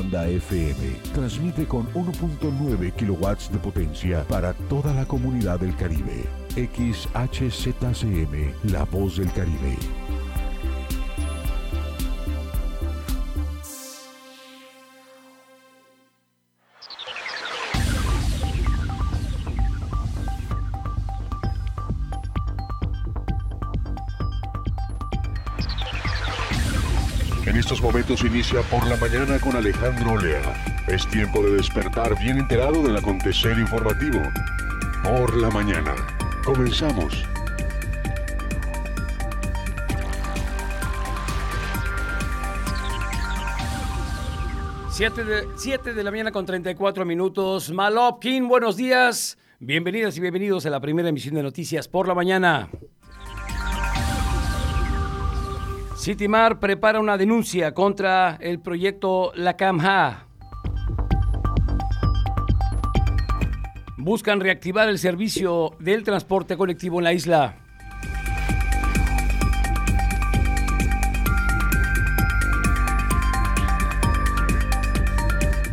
banda FM. Transmite con 1.9 kilowatts de potencia para toda la comunidad del Caribe. XHZCM, La Voz del Caribe. Momentos inicia por la mañana con Alejandro Olea. Es tiempo de despertar bien enterado del acontecer informativo. Por la mañana. Comenzamos. Siete de, siete de la mañana con 34 minutos. Malopkin, buenos días. Bienvenidas y bienvenidos a la primera emisión de Noticias por la mañana. Citimar prepara una denuncia contra el proyecto La Camja. Buscan reactivar el servicio del transporte colectivo en la isla.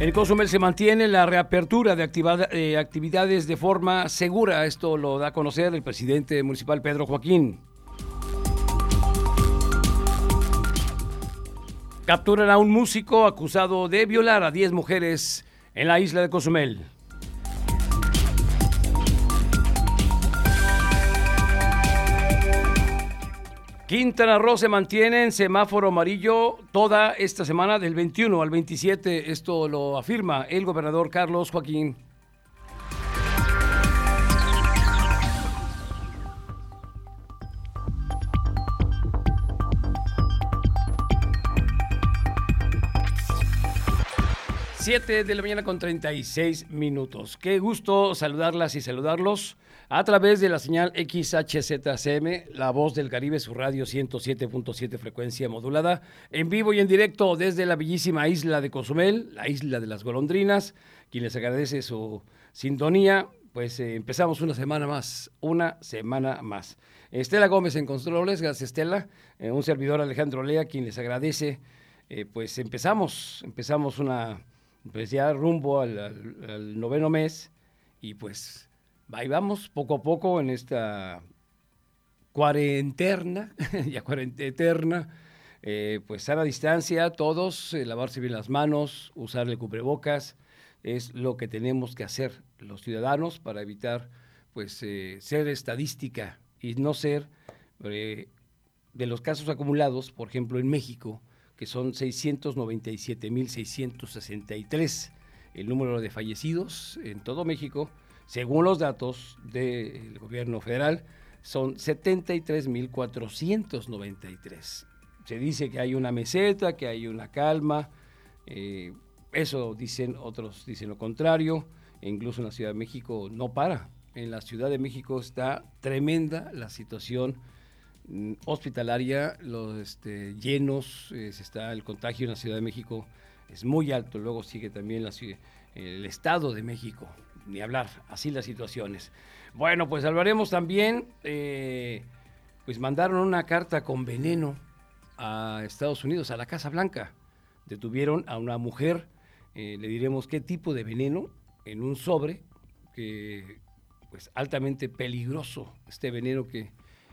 En Cozumel se mantiene la reapertura de eh, actividades de forma segura. Esto lo da a conocer el presidente municipal Pedro Joaquín. Capturan a un músico acusado de violar a 10 mujeres en la isla de Cozumel. Quintana Roo se mantiene en semáforo amarillo toda esta semana del 21 al 27. Esto lo afirma el gobernador Carlos Joaquín. Siete de la mañana con 36 minutos. Qué gusto saludarlas y saludarlos a través de la señal XHZCM, La Voz del Caribe, su radio 107.7 frecuencia modulada, en vivo y en directo desde la bellísima isla de Cozumel, la isla de las golondrinas, quien les agradece su sintonía. Pues eh, empezamos una semana más, una semana más. Estela Gómez en controles, gracias Estela, Eh, un servidor Alejandro Lea, quien les agradece. Eh, pues empezamos, empezamos una, pues ya rumbo al, al- noveno mes y pues ahí vamos poco a poco en esta cuarentena, ya cuarentena, eh, pues a la distancia, todos, eh, lavarse bien las manos, usar el cubrebocas, es lo que tenemos que hacer los ciudadanos para evitar pues eh, ser estadística y no ser eh, de los casos acumulados, por ejemplo en México, que son 697.663 el número de fallecidos en todo México, según los datos del gobierno federal, son 73.493. Se dice que hay una meseta, que hay una calma, eh, eso dicen otros, dicen lo contrario, e incluso en la Ciudad de México no para. En la Ciudad de México está tremenda la situación hospitalaria, los este, llenos, eh, está el contagio en la Ciudad de México es muy alto, luego sigue también el Estado de México, ni hablar, así las situaciones. Bueno, pues hablaremos también, eh, pues mandaron una carta con veneno a Estados Unidos, a la Casa Blanca. Detuvieron a una mujer, eh, le diremos qué tipo de veneno, en un sobre, que pues altamente peligroso, este veneno que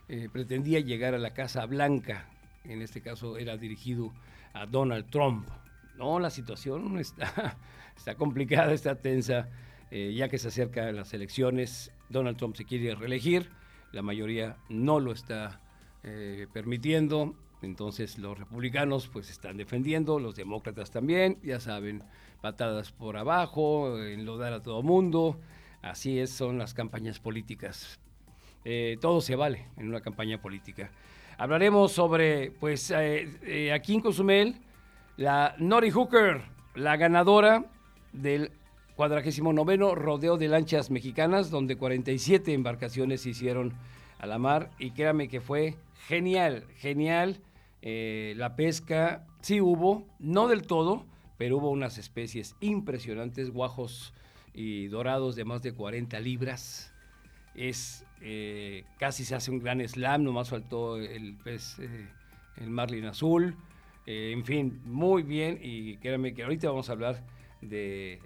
eh, pretendía llegar a la Casa Blanca, en este caso era dirigido a Donald Trump. No, la situación está, complicada, está tensa, eh, ya que se acercan las elecciones, Donald Trump se quiere reelegir, la mayoría no lo está eh, permitiendo, entonces los republicanos pues están defendiendo, los demócratas también, ya saben, patadas por abajo, enlodar a todo mundo, así es, son las campañas políticas. Eh, todo se vale en una campaña política. Hablaremos sobre, pues, eh, eh, aquí en Cozumel, la Nori Hooker, la ganadora del 49 Rodeo de Lanchas Mexicanas, donde 47 embarcaciones se hicieron a la mar y créame que fue genial, genial. La pesca sí hubo, no del todo, pero hubo unas especies impresionantes, guajos y dorados de más de 40 libras. Es eh, casi se hace un gran slam, nomás faltó el pez, eh, el marlin azul. Eh, en fin, muy bien y créanme que ahorita vamos a hablar de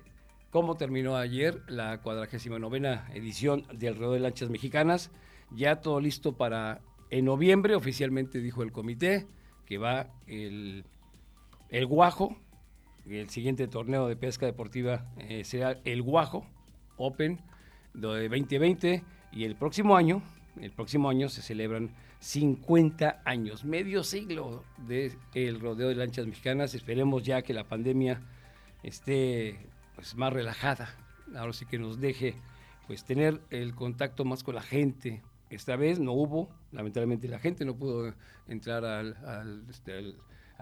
cómo terminó ayer la 49 edición del Rodeo de Lanchas Mexicanas. Ya todo listo para en noviembre, oficialmente dijo el comité, que va el, el Guajo, el siguiente torneo de pesca deportiva será el Guajo Open de 2020 y el próximo año, el próximo año se celebran 50 años, medio siglo del el rodeo de lanchas mexicanas. Esperemos ya que la pandemia esté pues, más relajada. Ahora sí que nos deje pues tener el contacto más con la gente. Esta vez no hubo, lamentablemente la gente no pudo entrar al, al, este,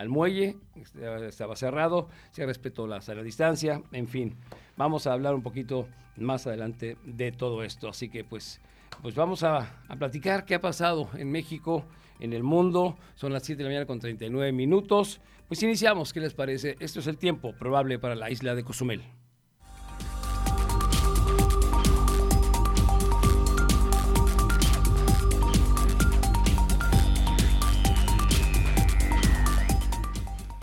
muelle, este, estaba cerrado, se respetó la sana distancia, en fin, vamos a hablar un poquito más adelante de todo esto. Así que pues pues vamos a, platicar qué ha pasado en México, en el mundo. Son las 7 de la mañana con 39 minutos. Pues iniciamos, ¿qué les parece? Esto es el tiempo probable para la isla de Cozumel.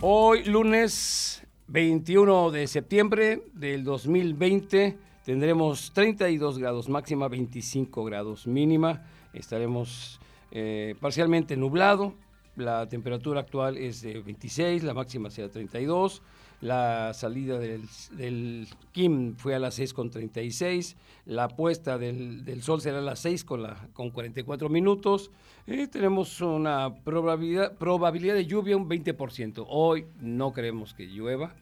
Hoy lunes 21 de septiembre del 2020 Tendremos 32 grados máxima, 25 grados mínima. Estaremos eh, parcialmente nublado. La temperatura actual es de 26, la máxima será 32. La salida del, Kim fue a las 6.36. La puesta del, sol será a las 6 con, la, con 44 minutos. Tenemos una probabilidad, probabilidad de lluvia un 20%. Hoy no creemos que llueva.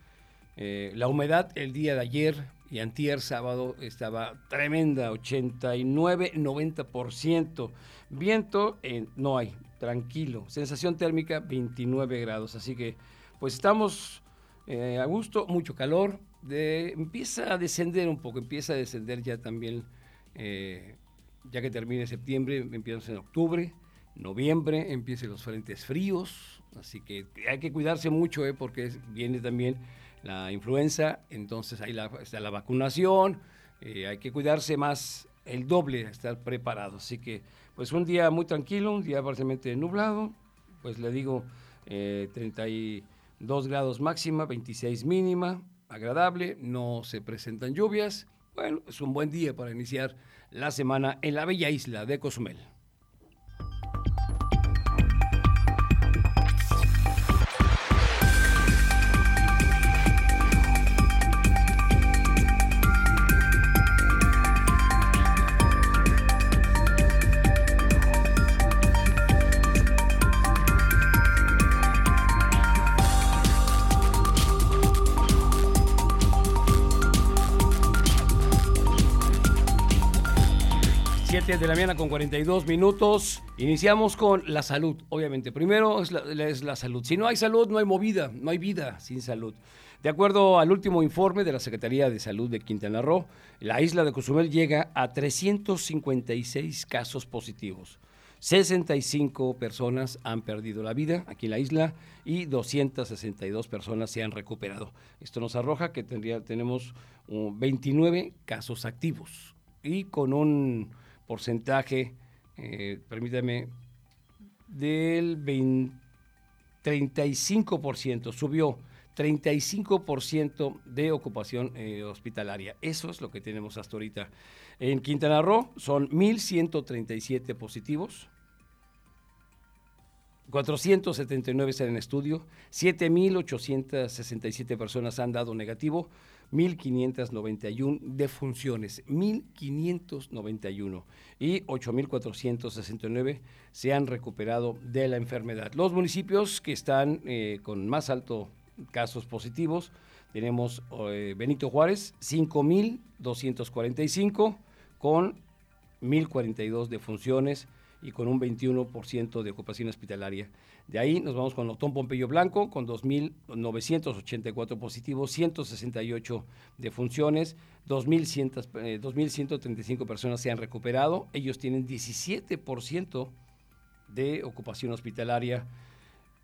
Eh, la humedad el día de ayer y antier sábado estaba tremenda, 89, 90%. Viento eh, no hay, tranquilo. Sensación térmica 29 grados, así que pues estamos eh, a gusto, mucho calor. Empieza a descender un poco, empieza a descender ya también, eh, ya que termine septiembre, empieza en octubre, noviembre, empiezan los frentes fríos, así que hay que cuidarse mucho, eh, porque viene también la influenza, entonces ahí la, está la vacunación, eh, hay que cuidarse más el doble, estar preparado. Así que, pues un día muy tranquilo, un día parcialmente nublado, pues le digo, eh, 30 y... 2 grados máxima, 26 mínima, agradable, no se presentan lluvias. Bueno, es un buen día para iniciar la semana en la bella isla de Cozumel. De la mañana con 42 minutos. Iniciamos con la salud, obviamente. Primero es la, salud. Si no hay salud, no hay movida, no hay vida sin salud. De acuerdo al último informe de la Secretaría de Salud de Quintana Roo, la isla de Cozumel llega a 356 casos positivos. 65 personas han perdido la vida aquí en la isla y 262 personas se han recuperado. Esto nos arroja que tendría, tenemos 29 casos activos y con un porcentaje, eh, permítame, del 35%, subió 35% de ocupación eh, hospitalaria. Eso es lo que tenemos hasta ahorita. En Quintana Roo son 1.137 positivos, 479 están en estudio, 7.867 personas han dado negativo, 1.591 defunciones, 1.591 y 8.469 se han recuperado de la enfermedad. Los municipios que están eh, con más alto casos positivos, tenemos eh, Benito Juárez, 5.245 con 1.042 defunciones y con un 21% de ocupación hospitalaria. De ahí nos vamos con Otón Pompeyo Blanco, con 2.984 positivos, 168 defunciones, 2.135 eh, personas se han recuperado. Ellos tienen 17% de ocupación hospitalaria.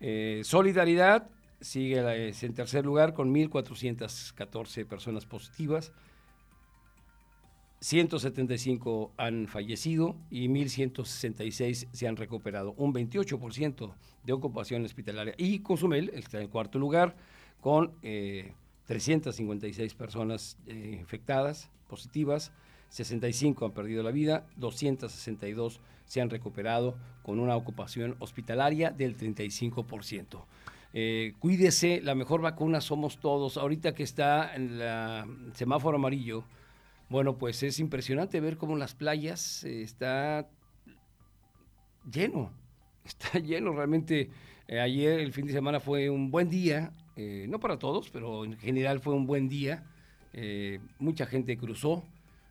Eh, Solidaridad sigue en tercer lugar con 1.414 personas positivas. 175 han fallecido y 1.166 se han recuperado, un 28% de ocupación hospitalaria. Y Cozumel está en cuarto lugar con 356 eh, personas eh, infectadas, positivas, 65 han perdido la vida, 262 se han recuperado con una ocupación hospitalaria del 35%. Eh, cuídese, la mejor vacuna somos todos. Ahorita que está en el semáforo amarillo, bueno, pues es impresionante ver cómo las playas eh, está lleno, está lleno realmente. Eh, ayer, el fin de semana, fue un buen día, eh, no para todos, pero en general fue un buen día. mucha gente cruzó,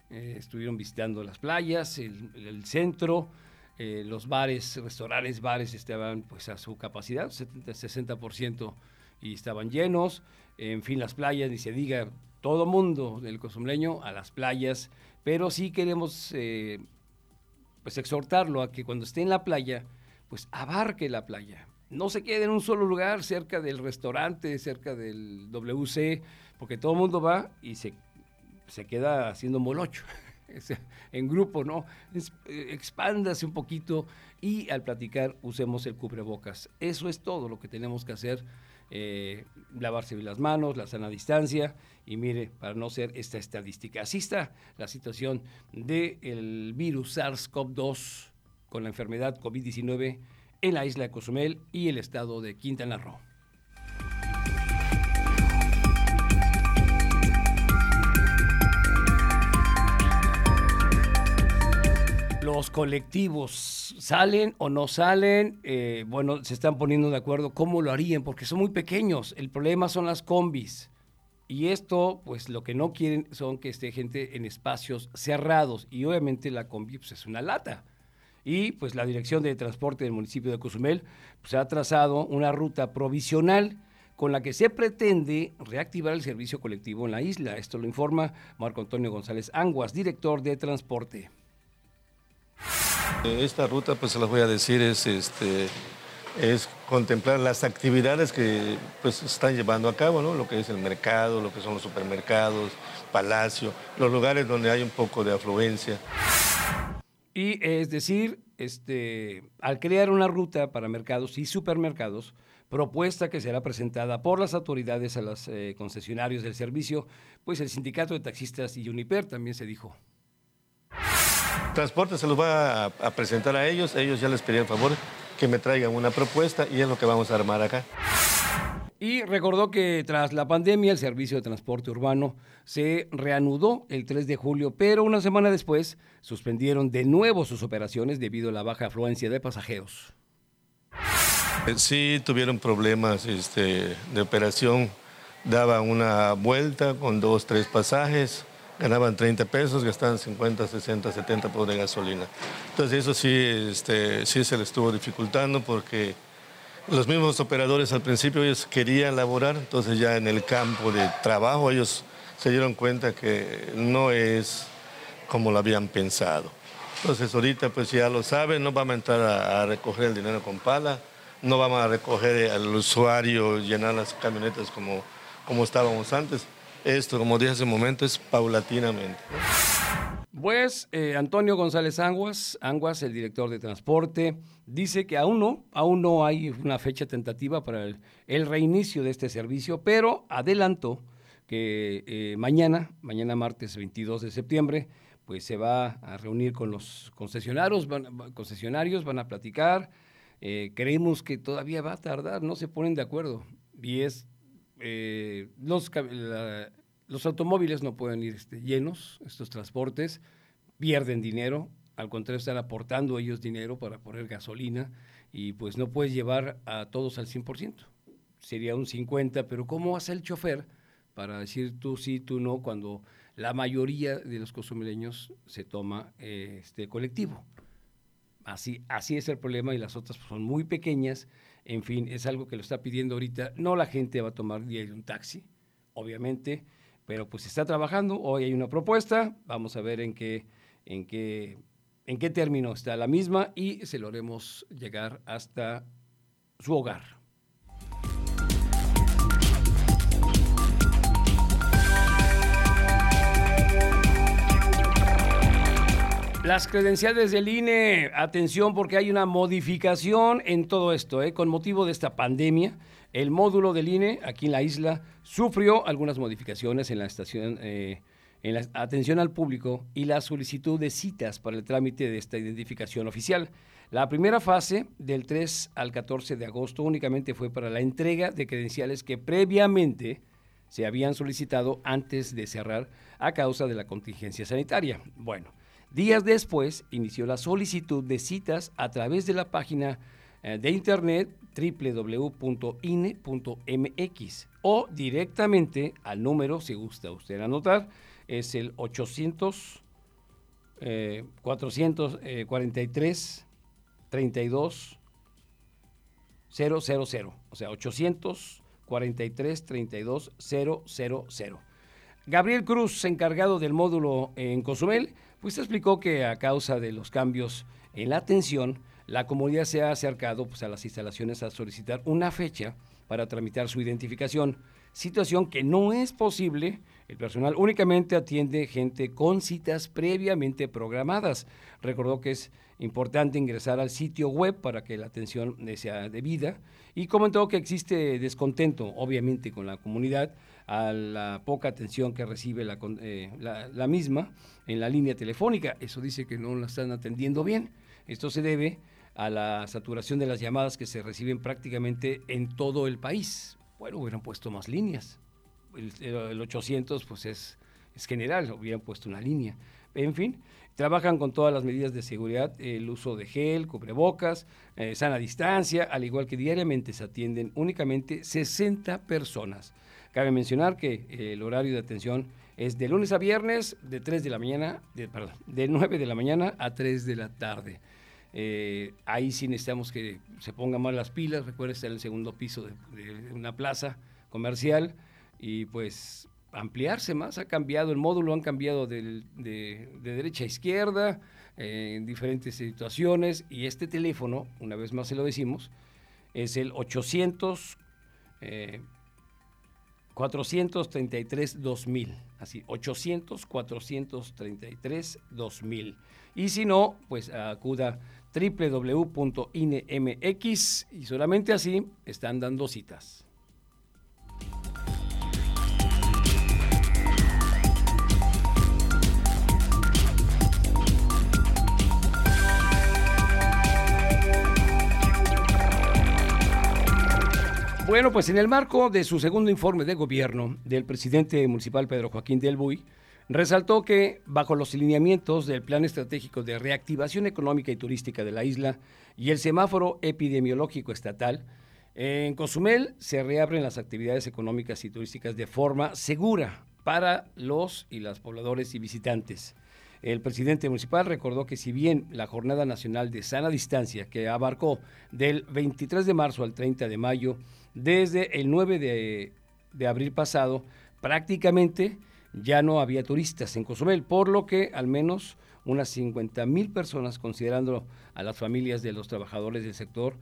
estuvieron visitando las playas, el, centro, los bares, restaurantes, bares estaban pues a su capacidad, 70, 60% y estaban llenos. En fin, las playas, ni se diga, todo mundo del cosumleño a las playas, pero sí queremos eh, pues exhortarlo a que cuando esté en la playa, pues abarque la playa. No se quede en un solo lugar, cerca del restaurante, cerca del WC, porque todo el mundo va y se, se queda haciendo molocho. en grupo, ¿no? Eh, expándase un poquito y al platicar usemos el cubrebocas. Eso es todo lo que tenemos que hacer eh, lavarse las manos, la sana distancia y mire, para no ser esta estadística. Así está la situación del virus SARS-CoV-2 con la enfermedad COVID-19 en la isla de Cozumel y el estado de Quintana Roo. Los colectivos salen o no salen, eh, bueno, se están poniendo de acuerdo cómo lo harían, porque son muy pequeños. El problema son las combis. Y esto, pues lo que no quieren son que esté gente en espacios cerrados. Y obviamente la combi pues, es una lata. Y pues la Dirección de Transporte del municipio de Cozumel pues, ha trazado una ruta provisional con la que se pretende reactivar el servicio colectivo en la isla. Esto lo informa Marco Antonio González Anguas, director de Transporte. Esta ruta, pues se las voy a decir, es, este, es contemplar las actividades que pues, están llevando a cabo, ¿no? lo que es el mercado, lo que son los supermercados, palacio, los lugares donde hay un poco de afluencia. Y es decir, este, al crear una ruta para mercados y supermercados, propuesta que será presentada por las autoridades a los eh, concesionarios del servicio, pues el sindicato de taxistas y Uniper también se dijo. Transporte se los va a, presentar a ellos, ellos ya les pedí el favor que me traigan una propuesta y es lo que vamos a armar acá. Y recordó que tras la pandemia el servicio de transporte urbano se reanudó el 3 de julio, pero una semana después suspendieron de nuevo sus operaciones debido a la baja afluencia de pasajeros. Eh, sí, tuvieron problemas este, de operación, daban una vuelta con dos, tres pasajes ganaban 30 pesos, gastaban 50, 60, 70 por de gasolina. Entonces eso sí, este, sí se les estuvo dificultando porque los mismos operadores al principio ellos querían laborar, entonces ya en el campo de trabajo ellos se dieron cuenta que no es como lo habían pensado. Entonces ahorita pues ya lo saben, no vamos a entrar a, a recoger el dinero con pala, no vamos a recoger al usuario, llenar las camionetas como, como estábamos antes esto, como dije hace un momento, es paulatinamente. Pues eh, Antonio González Anguas, Anguas, el director de transporte, dice que aún no, aún no hay una fecha tentativa para el, reinicio de este servicio, pero adelanto que eh, mañana, mañana martes 22 de septiembre, pues se va a reunir con los concesionarios, van, concesionarios, van a platicar. Eh, creemos que todavía va a tardar, no se ponen de acuerdo. Y es los, los automóviles no pueden ir este, llenos, estos transportes, pierden dinero, al contrario están aportando ellos dinero para poner gasolina y pues no puedes llevar a todos al 100%. Sería un 50, pero ¿cómo hace el chofer para decir tú sí, tú no, cuando la mayoría de los costumbreños se toma este colectivo? Así, así es el problema y las otras son muy pequeñas en fin, es algo que lo está pidiendo ahorita. No la gente va a tomar diario un taxi, obviamente, pero pues está trabajando. Hoy hay una propuesta, vamos a ver en qué, en qué, en qué término está la misma y se lo haremos llegar hasta su hogar. Las credenciales del INE, atención porque hay una modificación en todo esto, ¿eh? con motivo de esta pandemia. El módulo del INE aquí en la isla sufrió algunas modificaciones en la estación, eh, en la atención al público y la solicitud de citas para el trámite de esta identificación oficial. La primera fase, del 3 al 14 de agosto, únicamente fue para la entrega de credenciales que previamente se habían solicitado antes de cerrar a causa de la contingencia sanitaria. Bueno, Días después inició la solicitud de citas a través de la página eh, de internet www.ine.mx o directamente al número, si gusta usted anotar, es el 800 443 32 000, o sea, 843 32 000. Gabriel Cruz, encargado del módulo en Cozumel, pues explicó que a causa de los cambios en la atención, la comunidad se ha acercado pues, a las instalaciones a solicitar una fecha para tramitar su identificación, situación que no es posible. El personal únicamente atiende gente con citas previamente programadas. Recordó que es importante ingresar al sitio web para que la atención sea debida y comentó que existe descontento, obviamente, con la comunidad a la poca atención que recibe eh, la, la, misma en la línea telefónica. Eso dice que no la están atendiendo bien. Esto se debe a la saturación de las llamadas que se reciben prácticamente en todo el país. Bueno, hubieran puesto más líneas. El, 800 pues es, es general, hubieran puesto una línea. En fin, trabajan con todas las medidas de seguridad, el uso de gel, cubrebocas, eh, sana distancia, al igual que diariamente se atienden únicamente 60 personas. Cabe mencionar que eh, el horario de atención es de lunes a viernes de 3 de la mañana, de, de 9 de la mañana a 3 de la tarde. Eh, ahí sí necesitamos que se pongan más las pilas, recuerda estar en el segundo piso de, una plaza comercial y pues ampliarse más, ha cambiado el módulo, han cambiado de, derecha a izquierda eh, en diferentes situaciones y este teléfono, una vez más se lo decimos, es el 800 433-2000, así, 800-433-2000. Y si no, pues acuda www.inemx y solamente así están dando citas. Bueno, pues en el marco de su segundo informe de gobierno del presidente municipal Pedro Joaquín del Buy, resaltó que bajo los lineamientos del Plan Estratégico de Reactivación Económica y Turística de la isla y el semáforo epidemiológico estatal, en Cozumel se reabren las actividades económicas y turísticas de forma segura para los y las pobladores y visitantes. El presidente municipal recordó que si bien la Jornada Nacional de Sana Distancia, que abarcó del 23 de marzo al 30 de mayo, desde el 9 de, abril pasado, prácticamente ya no había turistas en Cozumel, por lo que al menos unas 50 mil personas, considerando a las familias de los trabajadores del sector,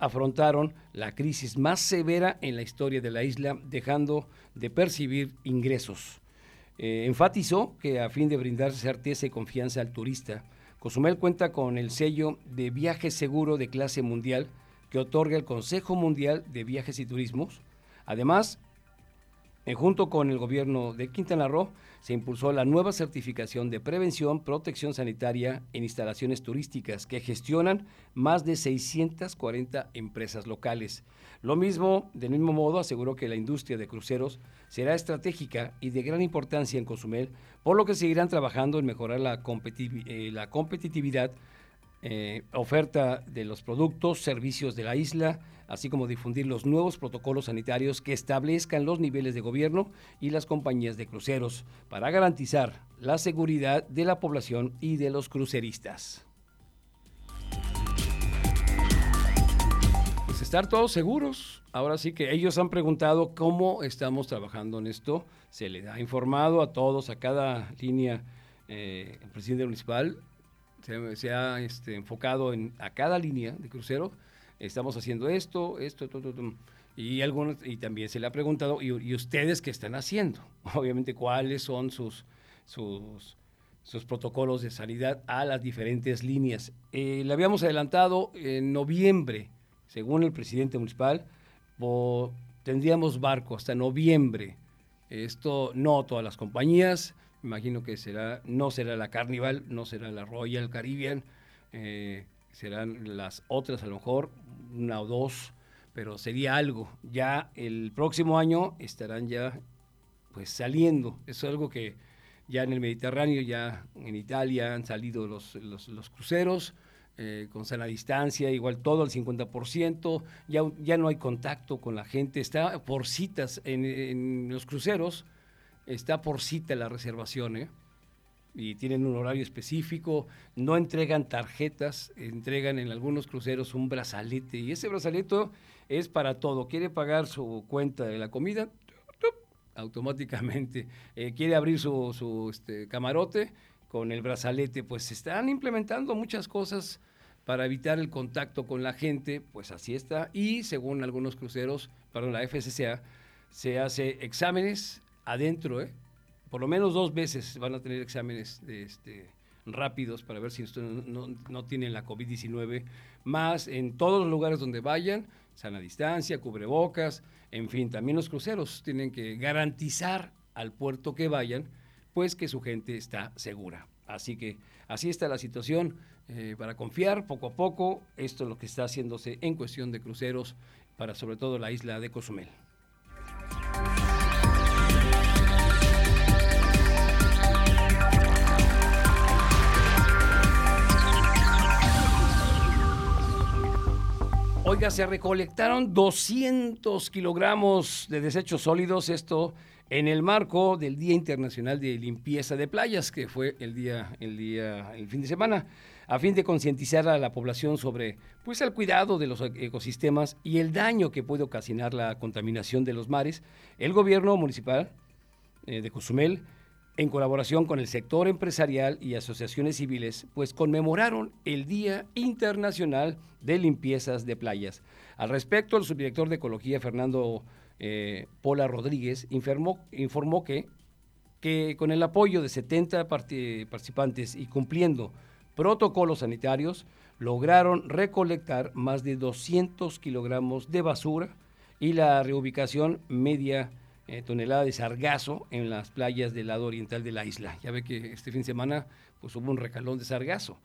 afrontaron la crisis más severa en la historia de la isla, dejando de percibir ingresos. Eh, enfatizó que a fin de brindar certeza y confianza al turista, Cozumel cuenta con el sello de viaje seguro de clase mundial que otorga el Consejo Mundial de Viajes y Turismos. Además, eh, junto con el gobierno de Quintana Roo, se impulsó la nueva certificación de prevención, protección sanitaria en instalaciones turísticas que gestionan más de 640 empresas locales. Lo mismo, del mismo modo, aseguró que la industria de cruceros será estratégica y de gran importancia en Cozumel, por lo que seguirán trabajando en mejorar la, eh, la competitividad eh, oferta de los productos, servicios de la isla, así como difundir los nuevos protocolos sanitarios que establezcan los niveles de gobierno y las compañías de cruceros para garantizar la seguridad de la población y de los cruceristas. Pues estar todos seguros. Ahora sí que ellos han preguntado cómo estamos trabajando en esto. Se le ha informado a todos, a cada línea, eh, el presidente municipal se, ha este, enfocado en, a cada línea de crucero, estamos haciendo esto, esto, y algunos, y también se le ha preguntado, y, ustedes qué están haciendo? Obviamente, cuáles son sus, sus, protocolos de sanidad a las diferentes líneas. Eh, le habíamos adelantado en noviembre, según el presidente municipal, tendríamos barco hasta noviembre. Esto no todas las compañías, imagino que será, no será la Carnival, no será la Royal Caribbean, eh, serán las otras a lo mejor, una o dos, pero sería algo. Ya el próximo año estarán ya pues saliendo. Es algo que ya en el Mediterráneo, ya en Italia han salido los, los, cruceros eh, con sana distancia, igual todo al 50%, ya, ya no hay contacto con la gente, está por citas en, los cruceros, está por cita la reservación, ¿eh? y tienen un horario específico, no entregan tarjetas, entregan en algunos cruceros un brazalete y ese brazalete es para todo. Quiere pagar su cuenta de la comida, automáticamente. Eh, quiere abrir su, este, camarote con el brazalete, pues se están implementando muchas cosas para evitar el contacto con la gente, pues así está. Y según algunos cruceros, perdón, la FCCA, se hace exámenes adentro, ¿eh? por lo menos dos veces van a tener exámenes de este, rápidos para ver si no, no tienen la COVID-19, más en todos los lugares donde vayan, sana distancia, cubrebocas, en fin, también los cruceros tienen que garantizar al puerto que vayan, pues que su gente está segura. Así que así está la situación eh, para confiar poco a poco. Esto es lo que está haciéndose en cuestión de cruceros para sobre todo la isla de Cozumel. Oiga, se recolectaron 200 kilogramos de desechos sólidos, esto en el marco del Día Internacional de Limpieza de Playas, que fue el día, el día, el fin de semana, a fin de concientizar a la población sobre, pues, el cuidado de los ecosistemas y el daño que puede ocasionar la contaminación de los mares. El gobierno municipal eh, de Cozumel en colaboración con el sector empresarial y asociaciones civiles, pues conmemoraron el Día Internacional de Limpiezas de Playas. Al respecto, el subdirector de Ecología, Fernando eh, Pola Rodríguez, informó, que con el apoyo de 70 participantes y cumpliendo protocolos sanitarios, lograron recolectar más de 200 kilogramos de basura y la reubicación media eh, tonelada de sargazo en las playas del lado oriental de la isla. Ya ve que este fin de semana pues, hubo un recalón de sargazo.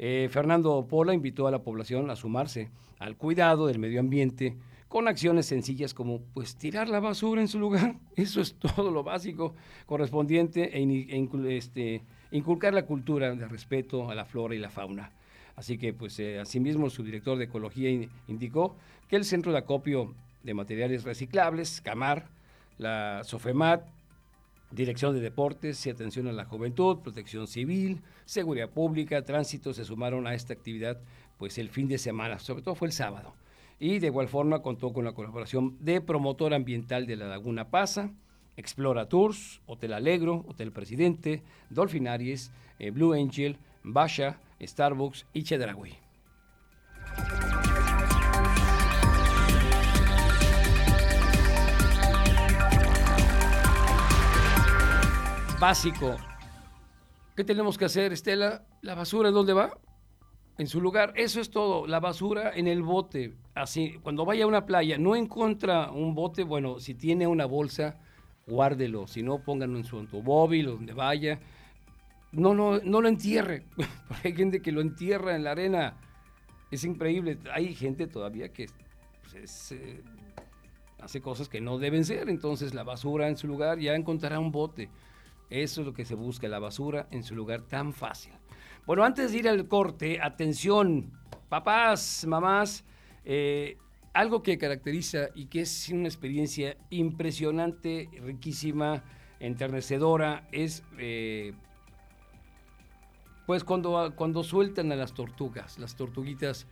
Eh, Fernando Pola invitó a la población a sumarse al cuidado del medio ambiente con acciones sencillas como pues tirar la basura en su lugar, eso es todo lo básico correspondiente e, e este, inculcar la cultura de respeto a la flora y la fauna. Así que pues eh, asimismo el subdirector de Ecología indicó que el Centro de Acopio de Materiales Reciclables, CAMAR, la SOFEMAT, Dirección de Deportes y Atención a la Juventud, Protección Civil, Seguridad Pública, Tránsito se sumaron a esta actividad pues el fin de semana, sobre todo fue el sábado. Y de igual forma contó con la colaboración de Promotor Ambiental de la Laguna Pasa, Explora Tours, Hotel Alegro, Hotel Presidente, Dolphinaries, eh, Blue Angel, Basha, Starbucks y Chedraui. Básico. ¿Qué tenemos que hacer, Estela? ¿La basura en dónde va? En su lugar. Eso es todo. La basura en el bote. Así, cuando vaya a una playa, no encuentra un bote, bueno, si tiene una bolsa, guárdelo. Si no, pónganlo en su automóvil donde vaya. No, no, no lo entierre. hay gente que lo entierra en la arena. Es increíble. Hay gente todavía que pues, eh, hace cosas que no deben ser. Entonces, la basura en su lugar ya encontrará un bote. Eso es lo que se busca, la basura en su lugar tan fácil. Bueno, antes de ir al corte, atención, papás, mamás, eh, algo que caracteriza y que es una experiencia impresionante, riquísima, enternecedora, es eh, pues cuando, cuando sueltan a las tortugas, las tortuguitas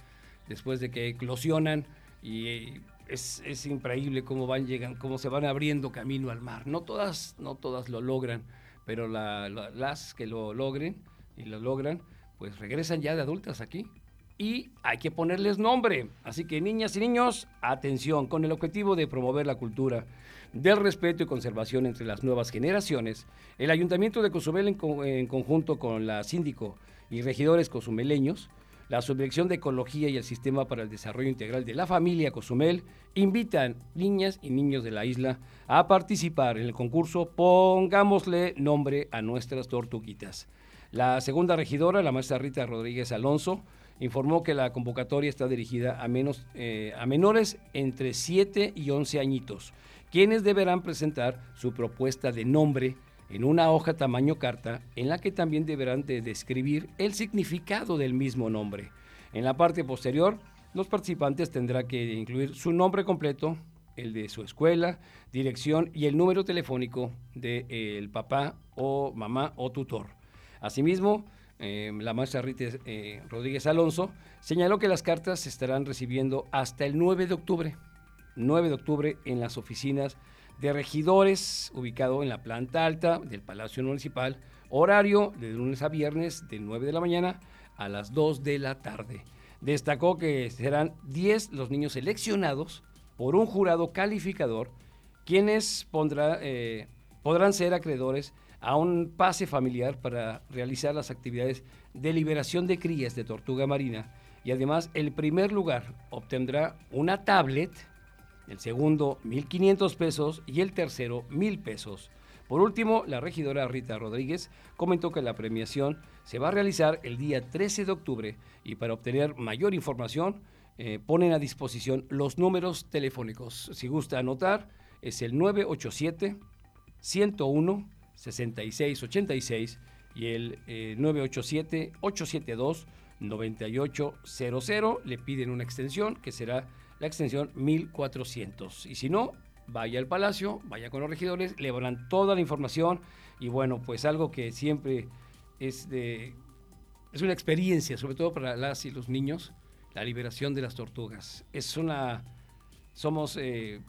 después de que eclosionan y eh, es, es, increíble cómo van llegan, cómo se van abriendo camino al mar. No todas, no todas lo logran pero las que lo logren y lo logran, pues regresan ya de adultas aquí. y hay que ponerles nombre. Así que niñas y niños, atención, con el objetivo de promover la cultura del respeto y conservación entre las nuevas generaciones, el Ayuntamiento de Cozumel en, conjunto con la síndico y regidores cozumeleños, la Subdirección de Ecología y el Sistema para el Desarrollo Integral de la Familia Cozumel invitan niñas y niños de la isla a participar en el concurso Pongámosle nombre a nuestras tortuguitas. La segunda regidora, la maestra Rita Rodríguez Alonso, informó que la convocatoria está dirigida a, menos, eh, a menores entre 7 y 11 añitos, quienes deberán presentar su propuesta de nombre en una hoja tamaño carta en la que también deberán de describir el significado del mismo nombre. En la parte posterior, los participantes tendrán que incluir su nombre completo, el de su escuela, dirección y el número telefónico del de, papá o mamá o tutor. Asimismo, eh, la maestra Rita eh, Rodríguez Alonso señaló que las cartas se estarán recibiendo hasta el 9 de octubre. 9 de octubre en las oficinas de regidores ubicado en la planta alta del Palacio Municipal, horario de lunes a viernes de 9 de la mañana a las 2 de la tarde. Destacó que serán 10 los niños seleccionados por un jurado calificador, quienes eh, podrán ser acreedores a un pase familiar para realizar las actividades de liberación de crías de tortuga marina y además el primer lugar obtendrá una tablet el segundo 1.500 pesos y el tercero 1.000 pesos. Por último, la regidora Rita Rodríguez comentó que la premiación se va a realizar el día 13 de octubre y para obtener mayor información eh, ponen a disposición los números telefónicos. Si gusta anotar, es el 987 101 6686 y el 987 872 9800. Le piden una extensión que será la extensión 1400. Y si no, vaya al palacio, vaya con los regidores, le darán toda la información y bueno, pues algo que siempre es de es una experiencia, sobre todo para las y los niños, la liberación de las tortugas. Es una somos eh,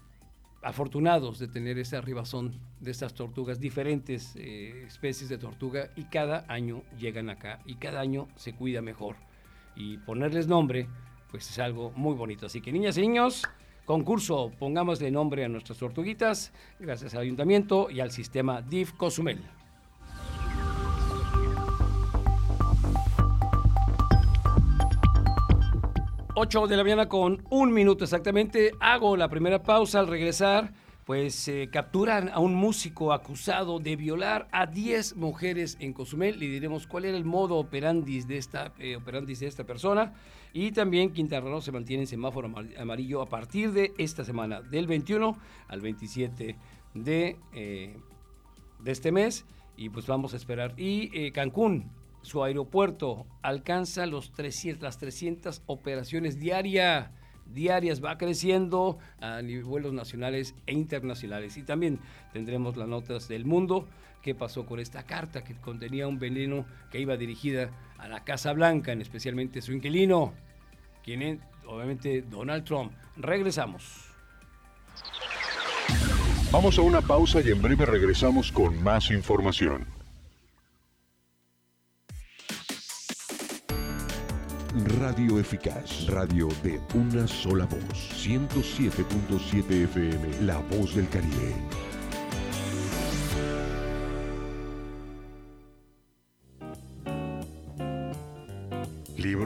afortunados de tener esa arribazón de estas tortugas, diferentes eh, especies de tortuga y cada año llegan acá y cada año se cuida mejor. Y ponerles nombre pues es algo muy bonito. Así que niñas y niños, concurso, pongámosle nombre a nuestras tortuguitas, gracias al ayuntamiento y al sistema DIF Cozumel. 8 de la mañana con un minuto exactamente. Hago la primera pausa al regresar pues eh, capturan a un músico acusado de violar a 10 mujeres en Cozumel. Le diremos cuál era el modo operandis de esta, eh, operandis de esta persona. Y también Quintana Roo se mantiene en semáforo amarillo a partir de esta semana, del 21 al 27 de, eh, de este mes. Y pues vamos a esperar. Y Cancún, su aeropuerto, alcanza los 300, las 300 operaciones diarias diarias, va creciendo a vuelos nacionales e internacionales. Y también tendremos las notas del mundo, qué pasó con esta carta que contenía un veneno que iba dirigida a la Casa Blanca, en especialmente su inquilino, quien es obviamente Donald Trump. Regresamos. Vamos a una pausa y en breve regresamos con más información. Radio Eficaz, radio de una sola voz, 107.7 FM, La Voz del Caribe.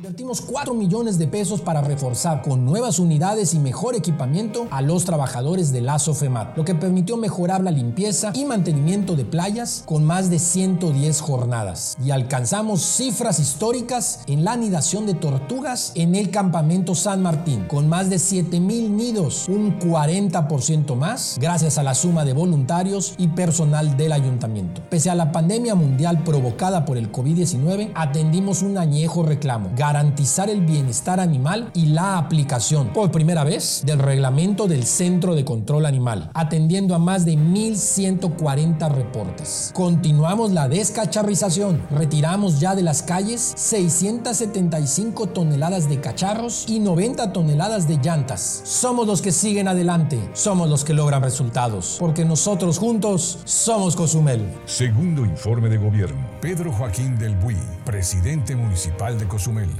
Invertimos 4 millones de pesos para reforzar con nuevas unidades y mejor equipamiento a los trabajadores de la SOFEMAT, lo que permitió mejorar la limpieza y mantenimiento de playas con más de 110 jornadas. Y alcanzamos cifras históricas en la anidación de tortugas en el campamento San Martín, con más de 7 mil nidos, un 40% más, gracias a la suma de voluntarios y personal del ayuntamiento. Pese a la pandemia mundial provocada por el COVID-19, atendimos un añejo reclamo garantizar el bienestar animal y la aplicación por primera vez del reglamento del Centro de Control Animal, atendiendo a más de 1.140 reportes. Continuamos la descacharrización, retiramos ya de las calles 675 toneladas de cacharros y 90 toneladas de llantas. Somos los que siguen adelante, somos los que logran resultados, porque nosotros juntos somos Cozumel. Segundo informe de gobierno, Pedro Joaquín del Buy, presidente municipal de Cozumel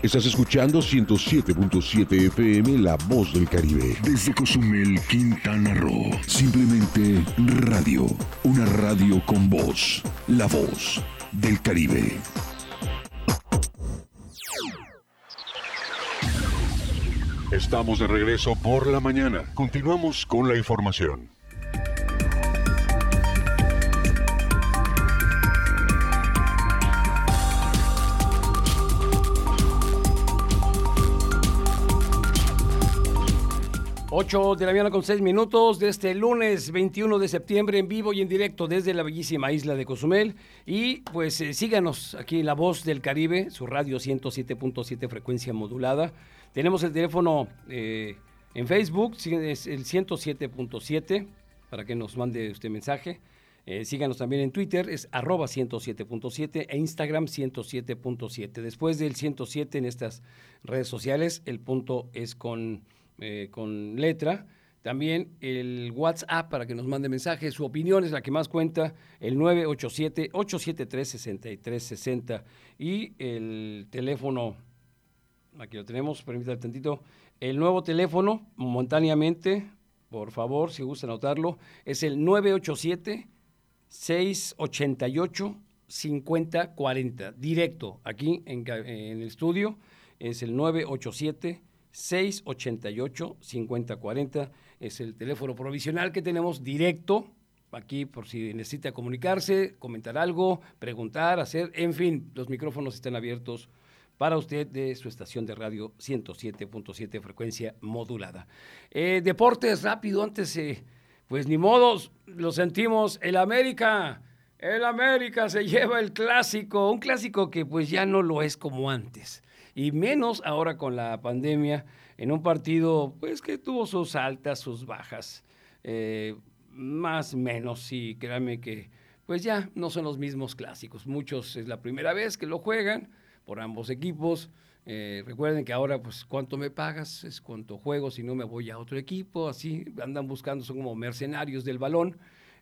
Estás escuchando 107.7 FM La Voz del Caribe. Desde Cozumel, Quintana Roo. Simplemente radio. Una radio con voz. La Voz del Caribe. Estamos de regreso por la mañana. Continuamos con la información. 8 de la mañana con 6 minutos de este lunes 21 de septiembre en vivo y en directo desde la bellísima isla de Cozumel. Y pues eh, síganos aquí en La Voz del Caribe, su radio 107.7 frecuencia modulada. Tenemos el teléfono eh, en Facebook, es el 107.7 para que nos mande usted mensaje. Eh, síganos también en Twitter, es arroba 107.7 e Instagram 107.7. Después del 107 en estas redes sociales, el punto es con eh, con letra. También el WhatsApp para que nos mande mensajes. Su opinión es la que más cuenta, el 987-873-6360. Y el teléfono, aquí lo tenemos, permítame tantito. El nuevo teléfono, momentáneamente, por favor, si gusta anotarlo, es el 987-688-5040. Directo, aquí en, en el estudio, es el 987 688-5040 es el teléfono provisional que tenemos directo aquí por si necesita comunicarse, comentar algo, preguntar, hacer, en fin, los micrófonos están abiertos para usted de su estación de radio 107.7 frecuencia modulada. Eh, deportes rápido, antes, eh, pues ni modos, lo sentimos, el América, el América se lleva el clásico, un clásico que pues ya no lo es como antes y menos ahora con la pandemia, en un partido pues que tuvo sus altas, sus bajas, eh, más menos, y créanme que pues ya no son los mismos clásicos. Muchos es la primera vez que lo juegan por ambos equipos. Eh, recuerden que ahora, pues, cuánto me pagas es cuánto juego, si no me voy a otro equipo, así andan buscando, son como mercenarios del balón.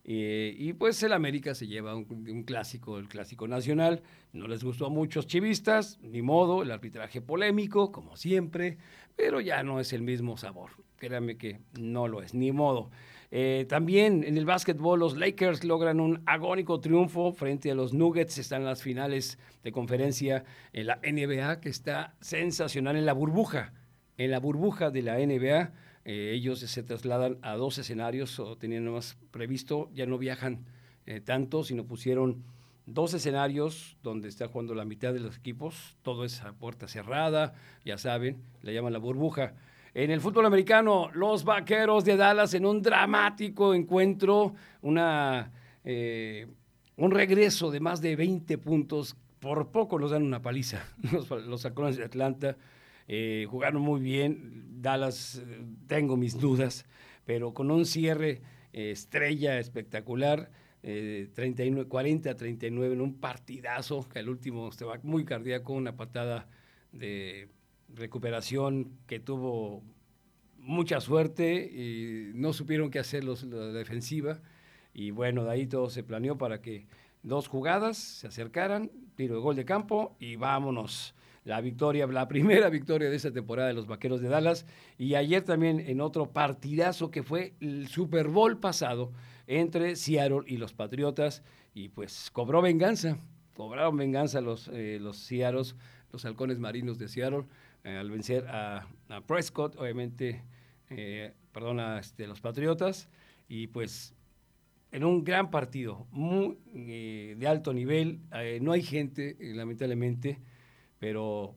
Eh, y pues el América se lleva un, clásico, el clásico nacional. No les gustó a muchos chivistas, ni modo, el arbitraje polémico, como siempre, pero ya no es el mismo sabor. créanme que no lo es, ni modo. Eh, también en el básquetbol los Lakers logran un agónico triunfo frente a los Nuggets, están las finales de conferencia en la NBA que está sensacional en la burbuja, en la burbuja de la NBA. Eh, ellos se trasladan a dos escenarios o tenían más previsto, ya no viajan eh, tanto, sino pusieron dos escenarios donde está jugando la mitad de los equipos, todo es a puerta cerrada, ya saben, le llaman la burbuja. En el fútbol americano, los Vaqueros de Dallas en un dramático encuentro, una, eh, un regreso de más de 20 puntos, por poco nos dan una paliza los, los de Atlanta. Eh, jugaron muy bien, Dallas eh, tengo mis dudas, pero con un cierre estrella espectacular. 39, 40 39 en un partidazo, que al último se va muy cardíaco, una patada de recuperación que tuvo mucha suerte y no supieron qué hacer los, la defensiva. Y bueno, de ahí todo se planeó para que dos jugadas se acercaran, tiro de gol de campo y vámonos. La victoria, la primera victoria de esta temporada de los Vaqueros de Dallas. Y ayer también en otro partidazo que fue el Super Bowl pasado entre Seattle y los Patriotas. Y pues cobró venganza, cobraron venganza los, eh, los Seattle, los halcones marinos de Seattle eh, al vencer a, Prescott, obviamente, eh, perdona, este, los Patriotas, y pues en un gran partido, muy eh, de alto nivel, no hay gente, lamentablemente, pero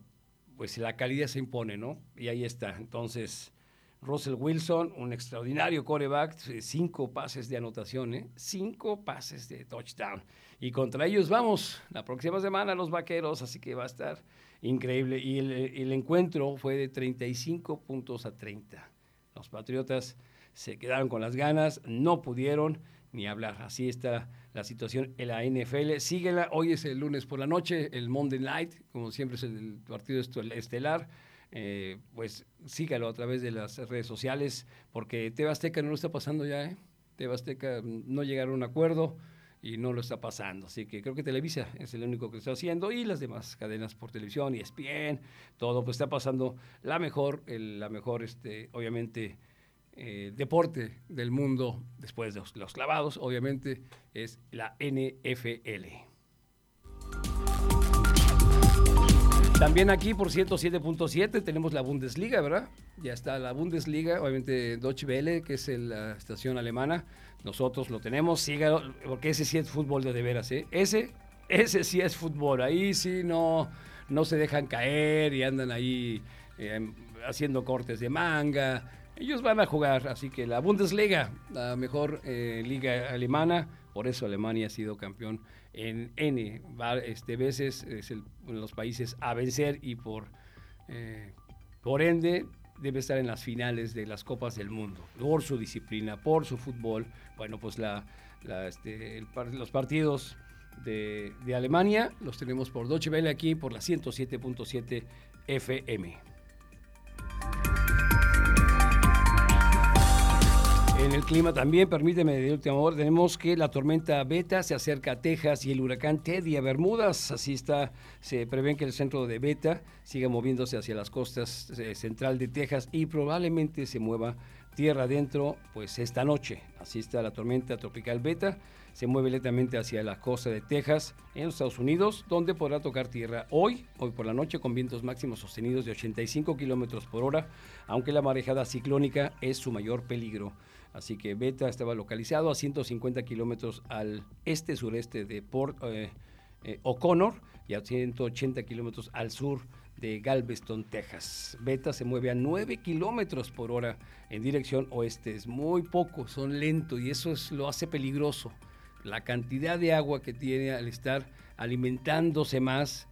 pues la calidad se impone, ¿no? Y ahí está. Entonces, Russell Wilson, un extraordinario coreback, cinco pases de anotación, ¿eh? cinco pases de touchdown. Y contra ellos vamos la próxima semana los vaqueros, así que va a estar increíble. Y el, encuentro fue de 35 puntos a 30. Los Patriotas se quedaron con las ganas, no pudieron ni hablar. Así está la situación en la NFL. Síguela, hoy es el lunes por la noche, el Monday Night, como siempre es el partido estelar. Eh, pues sígalo a través de las redes sociales, porque Tebasteca no lo está pasando ya, ¿eh? Tebasteca no llegaron a un acuerdo y no lo está pasando. Así que creo que Televisa es el único que está haciendo y las demás cadenas por televisión y ESPN, todo pues está pasando la mejor, la mejor, este, obviamente, eh, deporte del mundo después de los, clavados, obviamente, es la NFL. También aquí por 107.7 tenemos la Bundesliga, ¿verdad? Ya está la Bundesliga, obviamente Deutsche Welle, que es la estación alemana, nosotros lo tenemos, sígalo, porque ese sí es fútbol de, de veras, ¿eh? Ese, ese sí es fútbol, ahí sí no, no se dejan caer y andan ahí eh, haciendo cortes de manga. Ellos van a jugar, así que la Bundesliga, la mejor eh, liga alemana, por eso Alemania ha sido campeón en N este, veces, es el, los países a vencer y por, eh, por ende debe estar en las finales de las Copas del Mundo, por su disciplina, por su fútbol. Bueno, pues la, este, los partidos de, de, Alemania los tenemos por Deutsche Welle aquí por la 107.7 FM. En el clima también, permíteme de última hora, tenemos que la tormenta Beta se acerca a Texas y el huracán Teddy a Bermudas. Así está, se prevén que el centro de Beta siga moviéndose hacia las costas eh, central de Texas y probablemente se mueva tierra adentro pues esta noche. Así está la tormenta tropical Beta, se mueve lentamente hacia la costa de Texas en Estados Unidos, donde podrá tocar tierra hoy, hoy por la noche, con vientos máximos sostenidos de 85 kilómetros por hora, aunque la marejada ciclónica es su mayor peligro. Así que Beta estaba localizado a 150 kilómetros al este-sureste de Port eh, eh, O'Connor y a 180 kilómetros al sur de Galveston, Texas. Beta se mueve a 9 kilómetros por hora en dirección oeste. Es muy poco, son lentos y eso es, lo hace peligroso. La cantidad de agua que tiene al estar alimentándose más.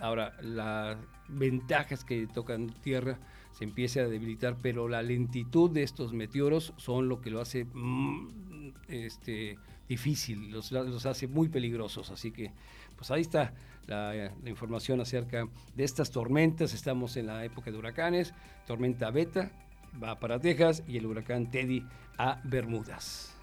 Ahora, las ventajas que tocan tierra se empiece a debilitar, pero la lentitud de estos meteoros son lo que lo hace mm, este, difícil, los, hace muy peligrosos. Así que, pues ahí está la, la, información acerca de estas tormentas. Estamos en la época de huracanes, tormenta Beta va para Texas y el huracán Teddy a Bermudas.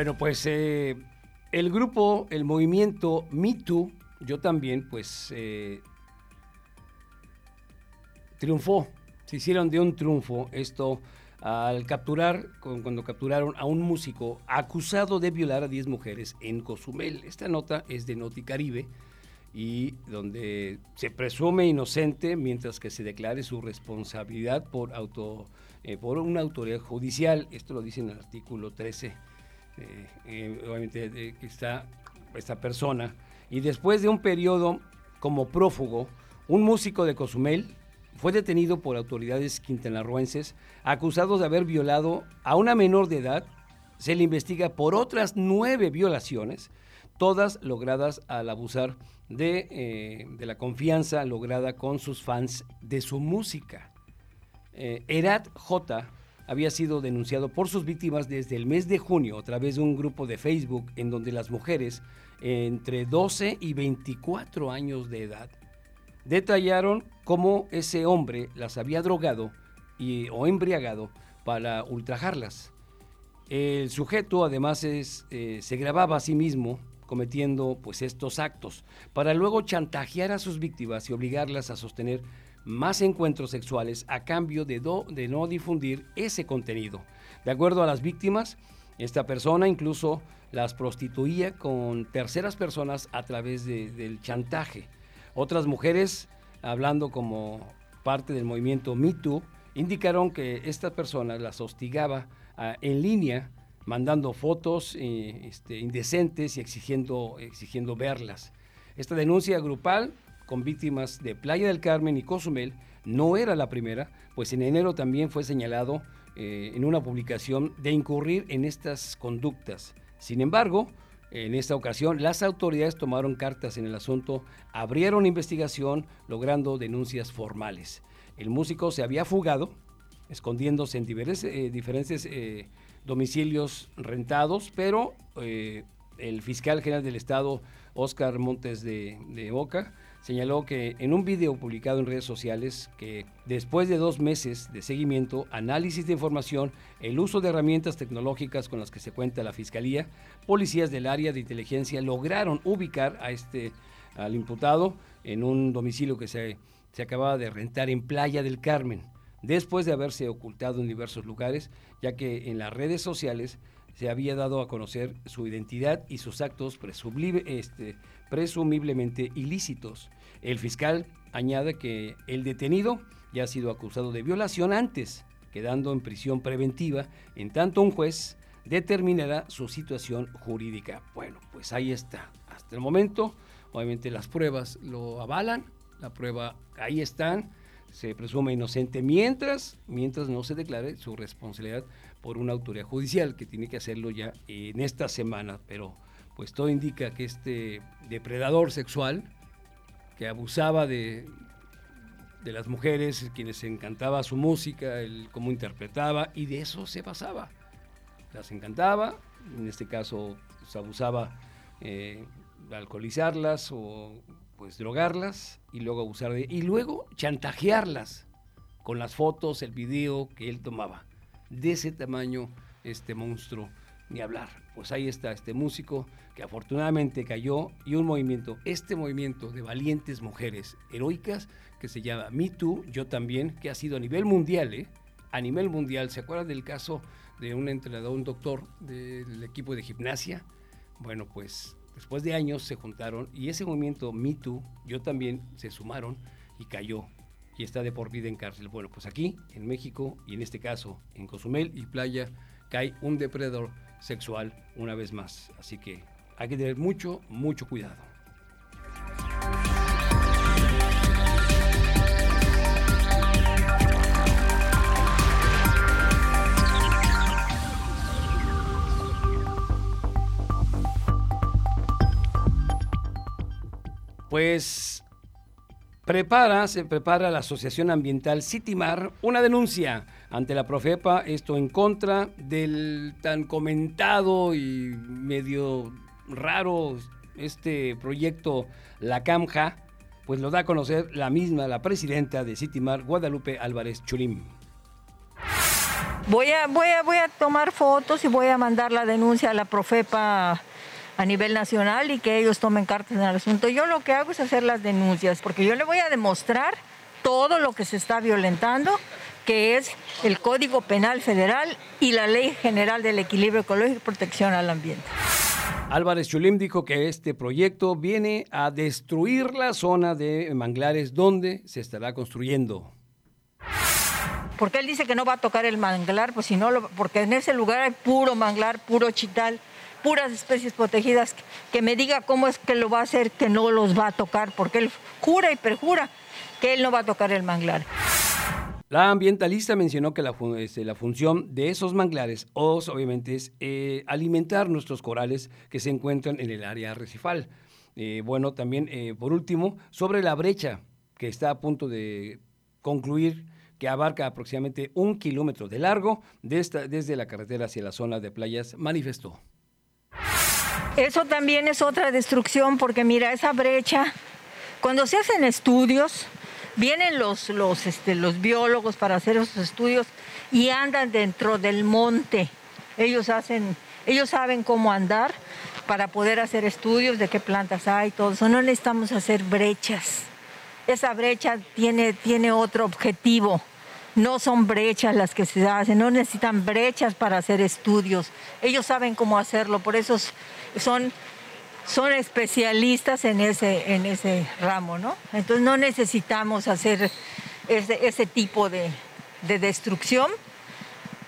Bueno, pues eh, el grupo, el movimiento Me Too, yo también, pues eh, triunfó. Se hicieron de un triunfo esto al capturar, cuando capturaron a un músico acusado de violar a 10 mujeres en Cozumel. Esta nota es de Noti Caribe y donde se presume inocente mientras que se declare su responsabilidad por, auto, eh, por una autoridad judicial. Esto lo dice en el artículo 13. Eh, eh, obviamente está esta persona. Y después de un periodo como prófugo, un músico de Cozumel fue detenido por autoridades quintanarroenses acusados de haber violado a una menor de edad. Se le investiga por otras nueve violaciones, todas logradas al abusar de, eh, la confianza lograda con sus fans de su música. Eh, Erat J había sido denunciado por sus víctimas desde el mes de junio a través de un grupo de Facebook en donde las mujeres entre 12 y 24 años de edad detallaron cómo ese hombre las había drogado y, o embriagado para ultrajarlas. El sujeto además es, eh, se grababa a sí mismo cometiendo pues estos actos para luego chantajear a sus víctimas y obligarlas a sostener más encuentros sexuales a cambio de, de no difundir ese contenido. De acuerdo a las víctimas, esta persona incluso las prostituía con terceras personas a través del chantaje. Otras mujeres, hablando como parte del movimiento MeToo, indicaron que esta persona las hostigaba ah, en línea, mandando fotos eh, este, indecentes y exigiendo, exigiendo verlas. Esta denuncia grupal con víctimas de Playa del Carmen y Cozumel no era la primera, pues en enero también fue señalado eh, en una publicación de incurrir en estas conductas. Sin embargo, en esta ocasión, las autoridades tomaron cartas en el asunto, abrieron investigación, logrando denuncias formales. El músico se había fugado, escondiéndose en eh, diferentes eh, domicilios rentados, pero el fiscal general del Estado, Oscar Montes de, de Boca, señaló que en un video publicado en redes sociales que después de dos meses de seguimiento, análisis de información, el uso de herramientas tecnológicas con las que se cuenta la Fiscalía, policías del área de inteligencia lograron ubicar a este, al imputado en un domicilio que se, se acababa de rentar en Playa del Carmen, después de haberse ocultado en diversos lugares, ya que en las redes sociales se había dado a conocer su identidad y sus actos este, presumiblemente ilícitos. El fiscal añade que el detenido ya ha sido acusado de violación antes, quedando en prisión preventiva, en tanto un juez determinará su situación jurídica. Bueno, pues ahí está. Hasta el momento, obviamente las pruebas lo avalan, la prueba ahí están, se presume inocente mientras, mientras no se declare su responsabilidad por una autoridad judicial que tiene que hacerlo ya en esta semana, pero pues todo indica que este depredador sexual que abusaba de, de las mujeres, quienes encantaba su música, el cómo interpretaba, y de eso se basaba. Las encantaba, en este caso se pues, abusaba eh, de alcoholizarlas o pues drogarlas y luego abusar de y luego chantajearlas con las fotos, el video que él tomaba de ese tamaño este monstruo, ni hablar. Pues ahí está este músico que afortunadamente cayó y un movimiento, este movimiento de valientes mujeres heroicas que se llama Me Too, yo también, que ha sido a nivel mundial, ¿eh? A nivel mundial, ¿se acuerdan del caso de un entrenador, un doctor del equipo de gimnasia? Bueno, pues después de años se juntaron y ese movimiento Me Too, yo también, se sumaron y cayó y está de por vida en cárcel. Bueno, pues aquí, en México, y en este caso en Cozumel y Playa, cae un depredador sexual una vez más. Así que hay que tener mucho, mucho cuidado. Pues prepara, se prepara la Asociación Ambiental Citimar una denuncia ante la Profepa, esto en contra del tan comentado y medio raro este proyecto La Camja, pues lo da a conocer la misma, la presidenta de Citimar, Guadalupe Álvarez Churim. Voy a, voy, a, voy a tomar fotos y voy a mandar la denuncia a la Profepa a nivel nacional y que ellos tomen cartas en el asunto. Yo lo que hago es hacer las denuncias, porque yo le voy a demostrar todo lo que se está violentando, que es el Código Penal Federal y la Ley General del Equilibrio Ecológico y Protección al Ambiente. Álvarez Chulim dijo que este proyecto viene a destruir la zona de manglares donde se estará construyendo. Porque él dice que no va a tocar el manglar, pues si no, porque en ese lugar hay puro manglar, puro chital, puras especies protegidas. Que me diga cómo es que lo va a hacer, que no los va a tocar, porque él jura y perjura que él no va a tocar el manglar. La ambientalista mencionó que la, este, función de esos manglares, obviamente, es eh, alimentar nuestros corales que se encuentran en el área arrecifal. Eh, bueno, también, eh, por último, sobre la brecha que está a punto de concluir, que abarca aproximadamente un kilómetro de largo desde la carretera hacia la zona de playas, manifestó. Eso también es otra destrucción, porque mira, esa brecha, cuando se hacen estudios, Vienen los, los, este, los biólogos para hacer esos estudios y andan dentro del monte. Ellos, hacen, ellos saben cómo andar para poder hacer estudios de qué plantas hay, todo eso. No necesitamos hacer brechas. Esa brecha tiene, tiene otro objetivo. No son brechas las que se hacen, no necesitan brechas para hacer estudios. Ellos saben cómo hacerlo, por eso son son especialistas en ese, en ese ramo, ¿no? Entonces no necesitamos hacer ese, tipo de, destrucción,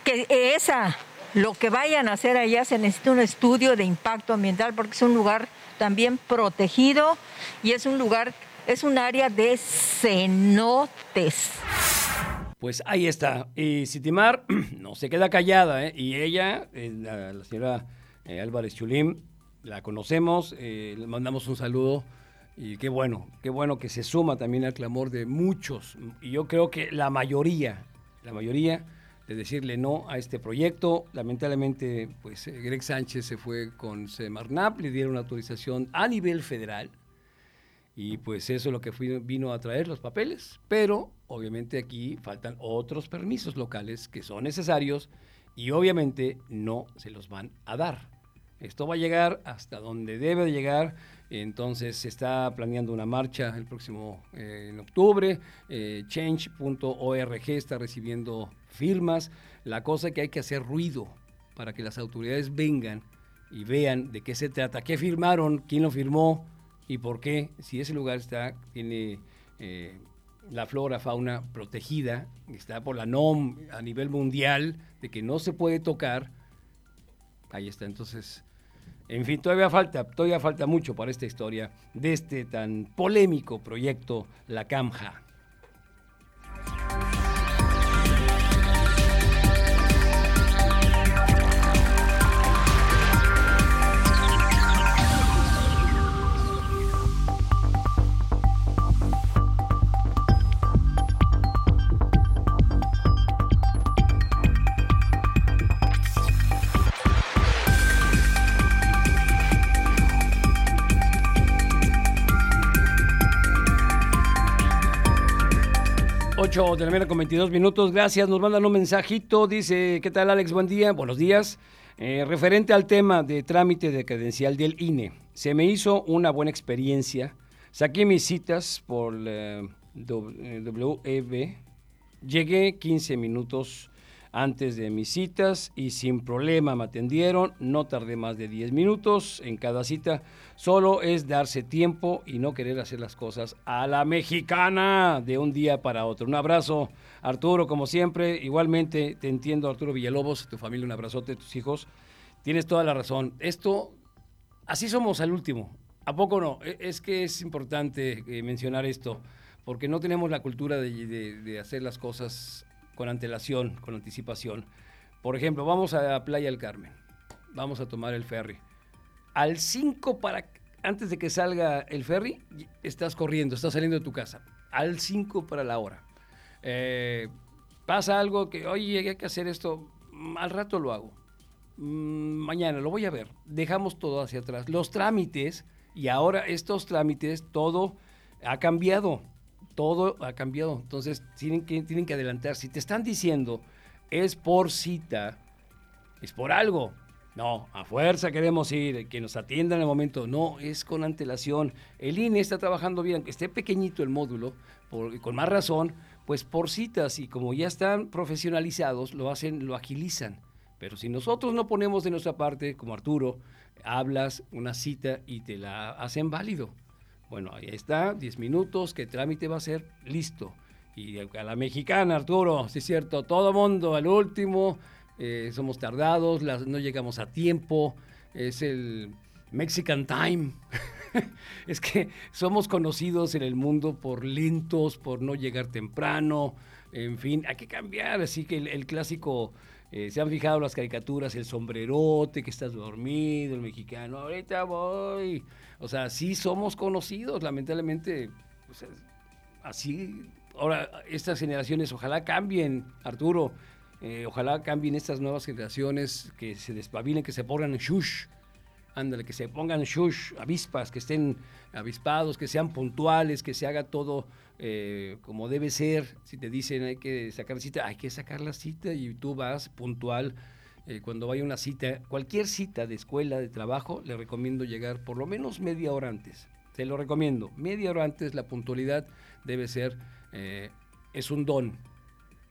que esa, lo que vayan a hacer allá se necesita un estudio de impacto ambiental porque es un lugar también protegido y es un lugar, es un área de cenotes. Pues ahí está. Y Sitimar no se queda callada, ¿eh? Y ella, eh, la, señora eh, Álvarez Chulim, la conocemos, eh, le mandamos un saludo y qué bueno, qué bueno que se suma también al clamor de muchos. Y yo creo que la mayoría, la mayoría de decirle no a este proyecto. Lamentablemente, pues Greg Sánchez se fue con Semarnap, le dieron autorización a nivel federal. Y pues eso es lo que vino a traer los papeles. Pero obviamente aquí faltan otros permisos locales que son necesarios y obviamente no se los van a dar. Esto va a llegar hasta donde debe de llegar. Entonces se está planeando una marcha el próximo eh, octubre. Eh, change.org está recibiendo firmas. La cosa es que hay que hacer ruido para que las autoridades vengan y vean de qué se trata, qué firmaron, quién lo firmó y por qué. Si ese lugar está tiene eh, la flora, fauna protegida, está por la NOM a nivel mundial de que no se puede tocar. Ahí está. Entonces en fin, todavía falta, todavía falta mucho para esta historia de este tan polémico proyecto La Camja. 8 de la mañana con 22 minutos. Gracias. Nos mandan un mensajito. Dice, ¿qué tal Alex? Buen día. Buenos días. Eh, referente al tema de trámite de credencial del INE. Se me hizo una buena experiencia. Saqué mis citas por eh, WEB. Llegué 15 minutos antes de mis citas y sin problema me atendieron. No tardé más de 10 minutos en cada cita. Solo es darse tiempo y no querer hacer las cosas a la mexicana de un día para otro. Un abrazo, Arturo, como siempre. Igualmente te entiendo, Arturo Villalobos, tu familia, un abrazote, tus hijos. Tienes toda la razón. Esto, así somos al último. ¿A poco no? E, es que es importante eh, mencionar esto, porque no tenemos la cultura de, hacer las cosas con antelación, con anticipación. Por ejemplo, vamos a Playa del Carmen. Vamos a tomar el ferry al 5 para antes de que salga el ferry, estás corriendo, estás saliendo de tu casa. Al 5 para la hora. Eh, pasa algo que, oye, hay que hacer esto, mm, al rato lo hago. Mm, mañana lo voy a ver. Dejamos todo hacia atrás. Los trámites, y ahora estos trámites, todo ha cambiado. Todo ha cambiado. Entonces, tienen que, tienen que adelantar. Si te están diciendo es por cita, es por algo. No, a fuerza queremos ir, que nos atiendan en el momento. No, es con antelación. El INE está trabajando bien, aunque esté pequeñito el módulo, con más razón, pues por citas y como ya están profesionalizados, lo hacen, lo agilizan. Pero si nosotros no ponemos de nuestra parte, como Arturo, hablas una cita y te la hacen válido. Bueno, ahí está, 10 minutos, que trámite va a ser listo. Y a la mexicana, Arturo, sí es cierto, todo mundo al último, eh, somos tardados, no llegamos a tiempo, es el Mexican Time. es que somos conocidos en el mundo por lentos, por no llegar temprano, en fin, hay que cambiar. Así que el, clásico, eh, se han fijado las caricaturas, el sombrerote, que estás dormido, el mexicano, ahorita voy. O sea, sí somos conocidos, lamentablemente, así. Ahora, estas generaciones ojalá cambien, Arturo. Eh, ojalá cambien estas nuevas generaciones, que se despabilen, que se pongan shush ándale, que se pongan shush, avispas, que estén avispados, que sean puntuales, que se haga todo eh, como debe ser. Si te dicen hay que sacar cita, hay que sacar la cita y tú vas puntual. Eh, cuando vaya una cita, cualquier cita de escuela, de trabajo, le recomiendo llegar por lo menos media hora antes. Se lo recomiendo. Media hora antes la puntualidad debe ser, eh, es un don,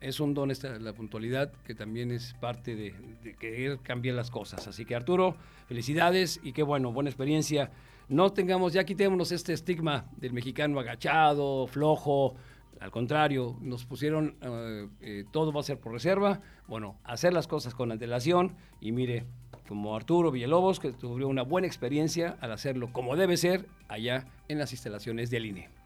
es un don esta, la puntualidad, que también es parte de, querer cambiar las cosas. Así que Arturo, felicidades y qué bueno, buena experiencia. No tengamos, ya quitémonos este estigma del mexicano agachado, flojo. Al contrario, nos pusieron eh, eh, todo va a ser por reserva. Bueno, hacer las cosas con antelación y mire, como Arturo Villalobos, que tuvo una buena experiencia al hacerlo como debe ser allá en las instalaciones del INE.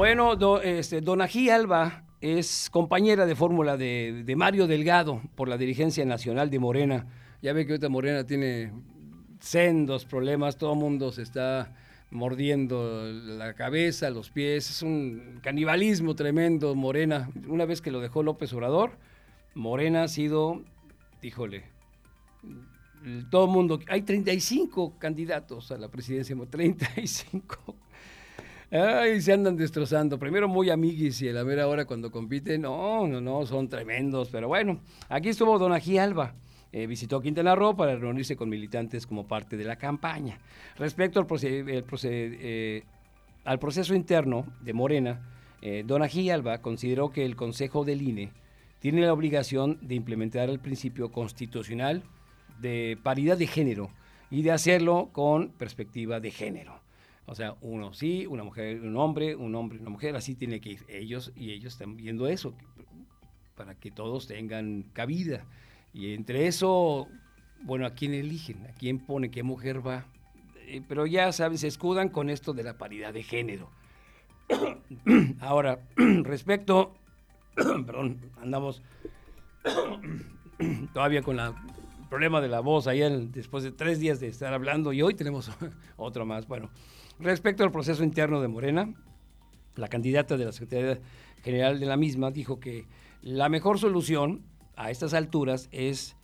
Bueno, do, este, Donají Alba es compañera de fórmula de, Mario Delgado por la dirigencia nacional de Morena. Ya ve que ahorita Morena tiene sendos problemas, todo el mundo se está mordiendo la cabeza, los pies, es un canibalismo tremendo Morena. Una vez que lo dejó López Obrador, Morena ha sido, híjole, todo el mundo, hay 35 candidatos a la presidencia, 35 Ay, se andan destrozando. Primero muy amiguis y a la mera hora cuando compiten, no, no, no, son tremendos. Pero bueno, aquí estuvo Don Ají Alba. Eh, visitó Quintana Roo para reunirse con militantes como parte de la campaña. Respecto al, eh, proceso interno de Morena, eh, Don Ají Alba consideró que el Consejo del INE tiene la obligación de implementar el principio constitucional de paridad de género y de hacerlo con perspectiva de género. O sea, uno sí, una mujer, un hombre, un hombre, una mujer, así tiene que ir. Ellos y ellos están viendo eso, para que todos tengan cabida. Y entre eso, bueno, ¿a quién eligen? ¿A quién pone qué mujer va? Eh, pero ya saben, se escudan con esto de la paridad de género. Ahora, respecto, perdón, andamos todavía con el problema de la voz después de tres días de estar hablando y hoy tenemos otro más. Bueno, Respecto al proceso interno de Morena, la candidata de la Secretaría General de la misma dijo que la mejor solución a estas alturas es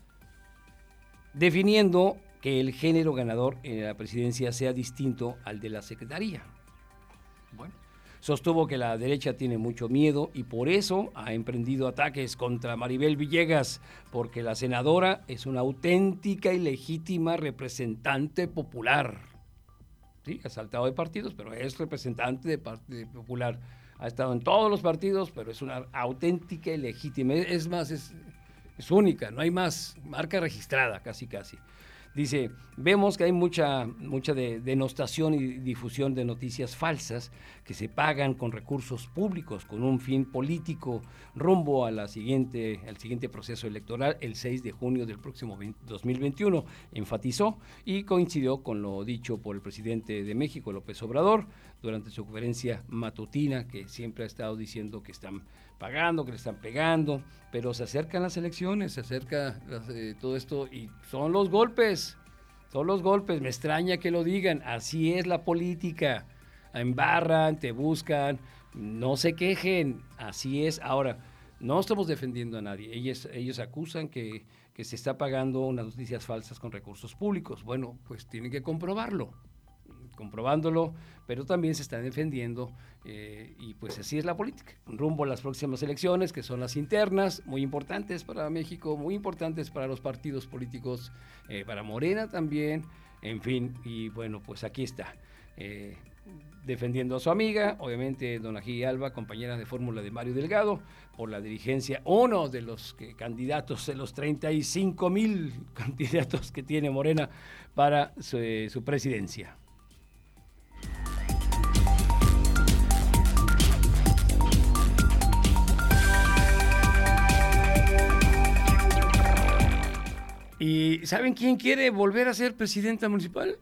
definiendo que el género ganador en la presidencia sea distinto al de la Secretaría. Bueno, sostuvo que la derecha tiene mucho miedo y por eso ha emprendido ataques contra Maribel Villegas, porque la senadora es una auténtica y legítima representante popular sí, ha saltado de partidos, pero es representante de Partido Popular. Ha estado en todos los partidos, pero es una auténtica y legítima. Es más, es, es única, no hay más. Marca registrada, casi, casi. Dice, vemos que hay mucha, mucha denostación y difusión de noticias falsas que se pagan con recursos públicos, con un fin político, rumbo a la siguiente, al siguiente proceso electoral el 6 de junio del próximo 2021, enfatizó y coincidió con lo dicho por el presidente de México, López Obrador, durante su conferencia matutina, que siempre ha estado diciendo que están pagando, que le están pegando, pero se acercan las elecciones, se acerca eh, todo esto y son los golpes, son los golpes, me extraña que lo digan, así es la política, embarran, te buscan, no se quejen, así es. Ahora, no estamos defendiendo a nadie, ellos, ellos acusan que, que se está pagando unas noticias falsas con recursos públicos. Bueno, pues tienen que comprobarlo comprobándolo, pero también se están defendiendo eh, y pues así es la política. Rumbo a las próximas elecciones, que son las internas, muy importantes para México, muy importantes para los partidos políticos, eh, para Morena también, en fin, y bueno, pues aquí está. Eh, defendiendo a su amiga, obviamente Don Ají Alba, compañera de fórmula de Mario Delgado, por la dirigencia, uno de los candidatos, de los 35 mil candidatos que tiene Morena para su presidencia. ¿Y saben quién quiere volver a ser presidenta municipal?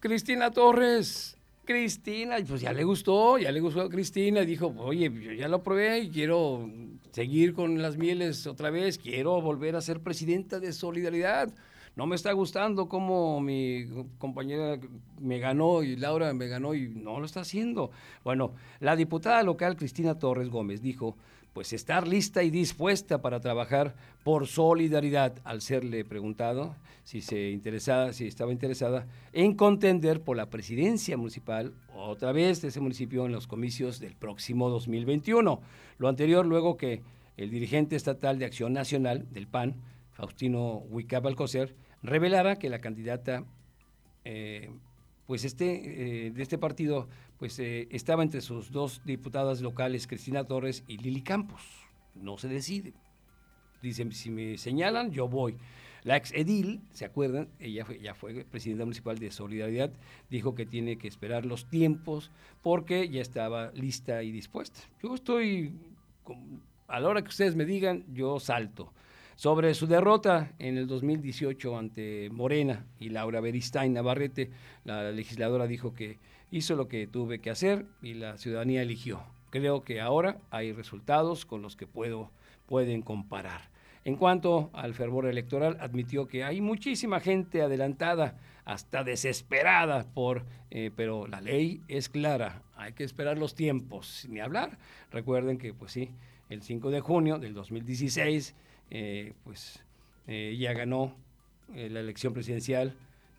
Cristina Torres. Cristina, pues ya le gustó, ya le gustó a Cristina, dijo, oye, yo ya lo probé y quiero seguir con las mieles otra vez, quiero volver a ser presidenta de Solidaridad. No me está gustando cómo mi compañera me ganó y Laura me ganó y no lo está haciendo. Bueno, la diputada local Cristina Torres Gómez dijo pues estar lista y dispuesta para trabajar por solidaridad al serle preguntado si se interesaba, si estaba interesada en contender por la presidencia municipal otra vez de ese municipio en los comicios del próximo 2021. Lo anterior luego que el dirigente estatal de Acción Nacional del PAN, Faustino Huicap Alcocer, revelara que la candidata eh, pues este, eh, de este partido pues eh, estaba entre sus dos diputadas locales, Cristina Torres y Lili Campos. No se decide. Dicen, si me señalan, yo voy. La ex edil, ¿se acuerdan? Ella ya fue presidenta municipal de Solidaridad, dijo que tiene que esperar los tiempos porque ya estaba lista y dispuesta. Yo estoy, a la hora que ustedes me digan, yo salto. Sobre su derrota en el 2018 ante Morena y Laura Beristain Navarrete, la legisladora dijo que hizo lo que tuve que hacer y la ciudadanía eligió. Creo que ahora hay resultados con los que puedo, pueden comparar. En cuanto al fervor electoral, admitió que hay muchísima gente adelantada, hasta desesperada por, eh, pero la ley es clara, hay que esperar los tiempos, ni hablar. Recuerden que, pues sí, el 5 de junio del 2016, eh, pues eh, ya ganó la elección presidencial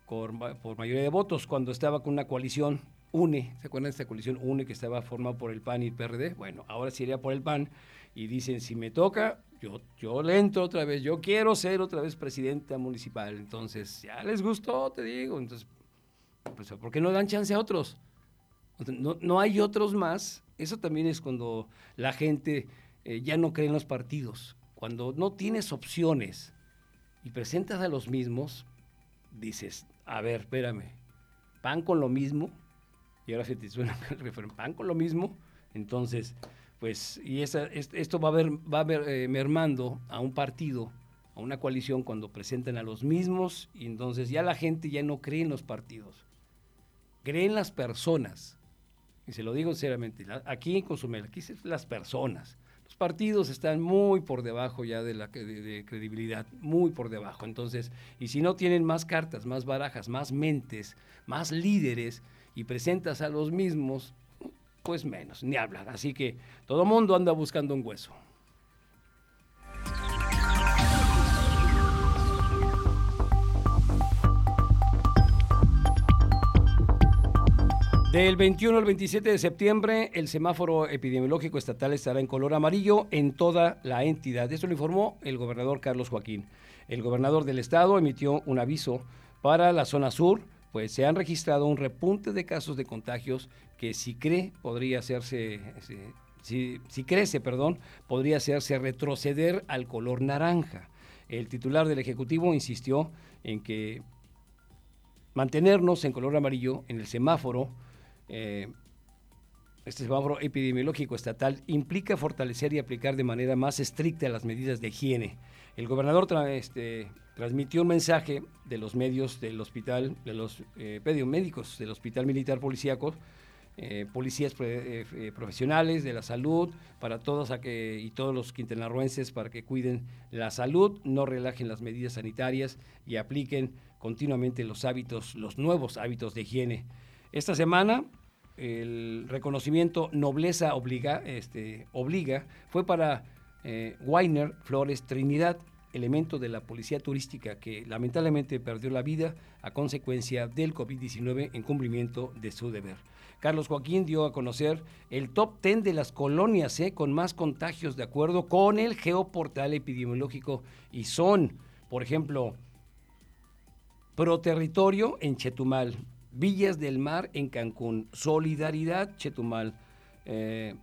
por, por mayoría de votos cuando estaba con una coalición UNE, ¿se acuerdan de esta coalición UNE que estaba formada por el PAN y el PRD? Bueno, ahora sí iría por el PAN y dicen, si me toca, yo, yo le entro otra vez, yo quiero ser otra vez presidenta municipal. Entonces, ya les gustó, te digo. Entonces, pues, ¿por qué no dan chance a otros? No, no hay otros más. Eso también es cuando la gente eh, ya no cree en los partidos. Cuando no tienes opciones y presentas a los mismos, dices, a ver, espérame, pan con lo mismo, y ahora se te suena el pan con lo mismo, entonces, pues, y esa, esto va a, ver, va a ver, eh, mermando a un partido, a una coalición cuando presentan a los mismos, y entonces ya la gente ya no cree en los partidos, cree en las personas. Y se lo digo sinceramente, aquí en Cozumel, aquí son las personas. Los partidos están muy por debajo ya de la de credibilidad, muy por debajo. Entonces, y si no tienen más cartas, más barajas, más mentes, más líderes, y presentas a los mismos, pues menos, ni hablar. Así que todo mundo anda buscando un hueso. Del 21 al 27 de septiembre, el semáforo epidemiológico estatal estará en color amarillo en toda la entidad. Esto lo informó el gobernador Carlos Joaquín. El gobernador del estado emitió un aviso para la zona sur, pues se han registrado un repunte de casos de contagios que si cree podría hacerse, si, si crece, perdón, podría hacerse retroceder al color naranja. El titular del Ejecutivo insistió en que mantenernos en color amarillo en el semáforo, eh, este semáforo epidemiológico estatal, implica fortalecer y aplicar de manera más estricta las medidas de higiene. El gobernador este, transmitió un mensaje de los medios del hospital, de los eh, del Hospital Militar Policíaco, eh, policías eh, profesionales de la salud, para todos y todos los quintanarruenses para que cuiden la salud, no relajen las medidas sanitarias y apliquen continuamente los hábitos, los nuevos hábitos de higiene. Esta semana el reconocimiento Nobleza Obliga, este, obliga fue para Weiner Flores Trinidad, elemento de la policía turística que lamentablemente perdió la vida a consecuencia del COVID-19 en cumplimiento de su deber. Carlos Joaquín dio a conocer el top 10 de las colonias ¿eh? con más contagios de acuerdo con el geoportal epidemiológico y son, por ejemplo, Proterritorio en Chetumal, Villas del Mar en Cancún, Solidaridad Chetumal, eh,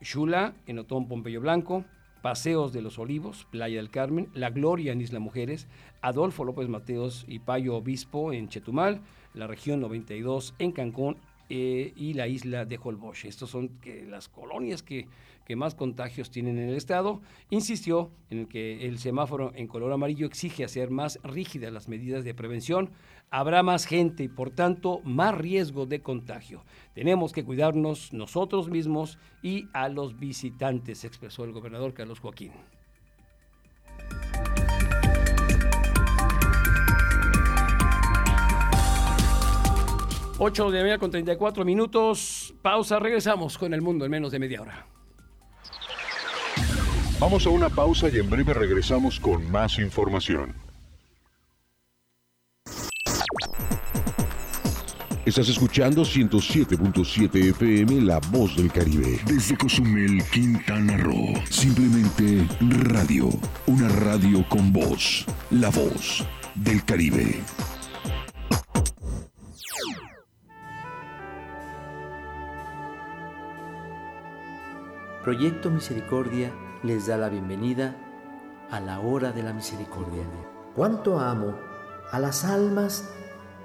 Xula en Otón Pompeyo Blanco, Paseos de los Olivos, Playa del Carmen, La Gloria en Isla Mujeres, Adolfo López Mateos y Payo Obispo en Chetumal, la región 92 en Cancún eh, y la isla de Holbox. Estas son las colonias que, que, más contagios tienen en el estado. Insistió en que el semáforo en color amarillo exige hacer más rígidas las medidas de prevención. Habrá más gente y por tanto más riesgo de contagio. Tenemos que cuidarnos nosotros mismos y a los visitantes, expresó el gobernador Carlos Joaquín. 8 de la mañana con 34 minutos. Pausa, regresamos con el mundo en menos de media hora. Vamos a una pausa y en breve regresamos con más información. Estás escuchando 107.7 FM La Voz del Caribe. Desde Cozumel, Quintana Roo. Simplemente radio. Una radio con voz. La Voz del Caribe. Proyecto Misericordia les da la bienvenida a la hora de la misericordia. Cuánto amo a las almas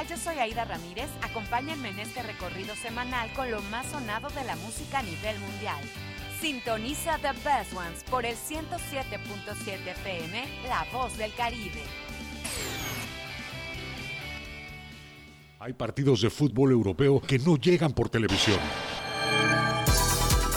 Yo soy Aida Ramírez. Acompáñenme en este recorrido semanal con lo más sonado de la música a nivel mundial. Sintoniza The Best Ones por el 107.7 FM, La Voz del Caribe. Hay partidos de fútbol europeo que no llegan por televisión.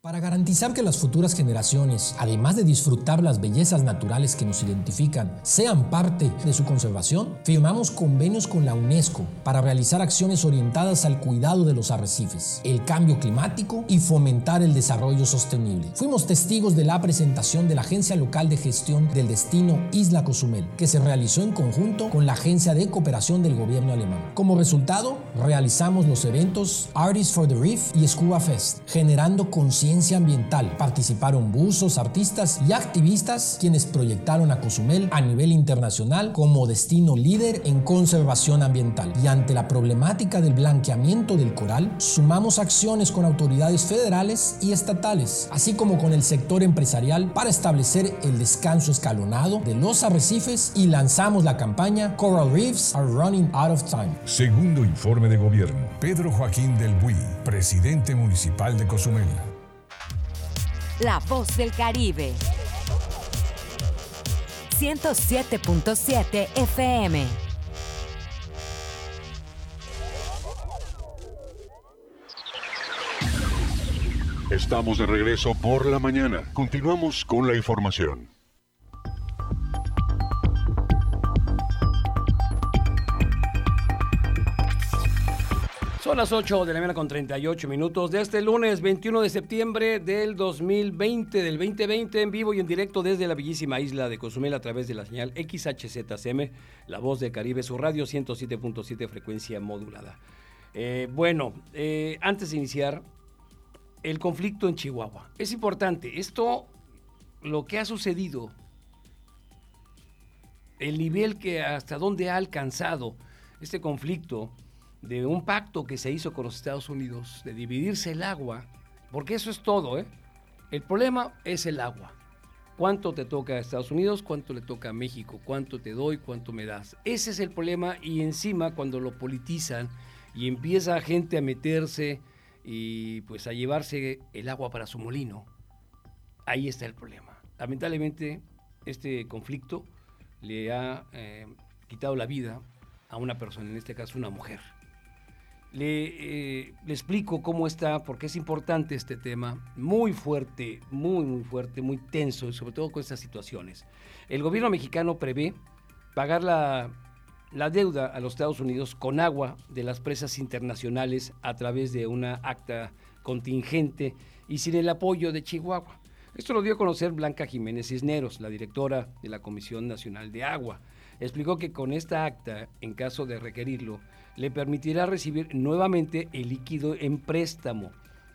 Para garantizar que las futuras generaciones, además de disfrutar las bellezas naturales que nos identifican, sean parte de su conservación, firmamos convenios con la UNESCO para realizar acciones orientadas al cuidado de los arrecifes, el cambio climático y fomentar el desarrollo sostenible. Fuimos testigos de la presentación de la Agencia Local de Gestión del Destino Isla Cozumel, que se realizó en conjunto con la Agencia de Cooperación del Gobierno alemán. Como resultado, realizamos los eventos Artists for the Reef y Scuba Fest, generando conciencia ambiental. Participaron buzos, artistas y activistas quienes proyectaron a Cozumel a nivel internacional como destino líder en conservación ambiental. Y ante la problemática del blanqueamiento del coral, sumamos acciones con autoridades federales y estatales, así como con el sector empresarial para establecer el descanso escalonado de los arrecifes y lanzamos la campaña Coral Reefs are running out of time. Segundo informe de gobierno. Pedro Joaquín del Buy, presidente municipal de Cozumel. La voz del Caribe. 107.7 FM. Estamos de regreso por la mañana. Continuamos con la información. Son las 8 de la mañana con 38 minutos de este lunes 21 de septiembre del 2020, del 2020 en vivo y en directo desde la bellísima isla de Cozumel a través de la señal XHZCM, la voz del Caribe, su radio 107.7 frecuencia modulada. Eh, bueno, eh, antes de iniciar, el conflicto en Chihuahua. Es importante, esto, lo que ha sucedido, el nivel que hasta dónde ha alcanzado este conflicto, de un pacto que se hizo con los Estados Unidos de dividirse el agua, porque eso es todo, ¿eh? El problema es el agua. ¿Cuánto te toca a Estados Unidos? ¿Cuánto le toca a México? ¿Cuánto te doy? ¿Cuánto me das? Ese es el problema y encima cuando lo politizan y empieza gente a meterse y pues a llevarse el agua para su molino, ahí está el problema. Lamentablemente este conflicto le ha eh, quitado la vida a una persona, en este caso una mujer. Eh, le, explico cómo está, porque es importante este tema, muy fuerte, muy, muy fuerte, muy tenso, sobre todo con estas situaciones. El gobierno mexicano prevé pagar la, la deuda a los Estados Unidos con agua de las presas internacionales a través de una acta contingente y sin el apoyo de Chihuahua. Esto lo dio a conocer Blanca Jiménez Cisneros, la directora de la Comisión Nacional de Agua. Explicó que con esta acta, en caso de requerirlo, le permitirá recibir nuevamente el líquido en préstamo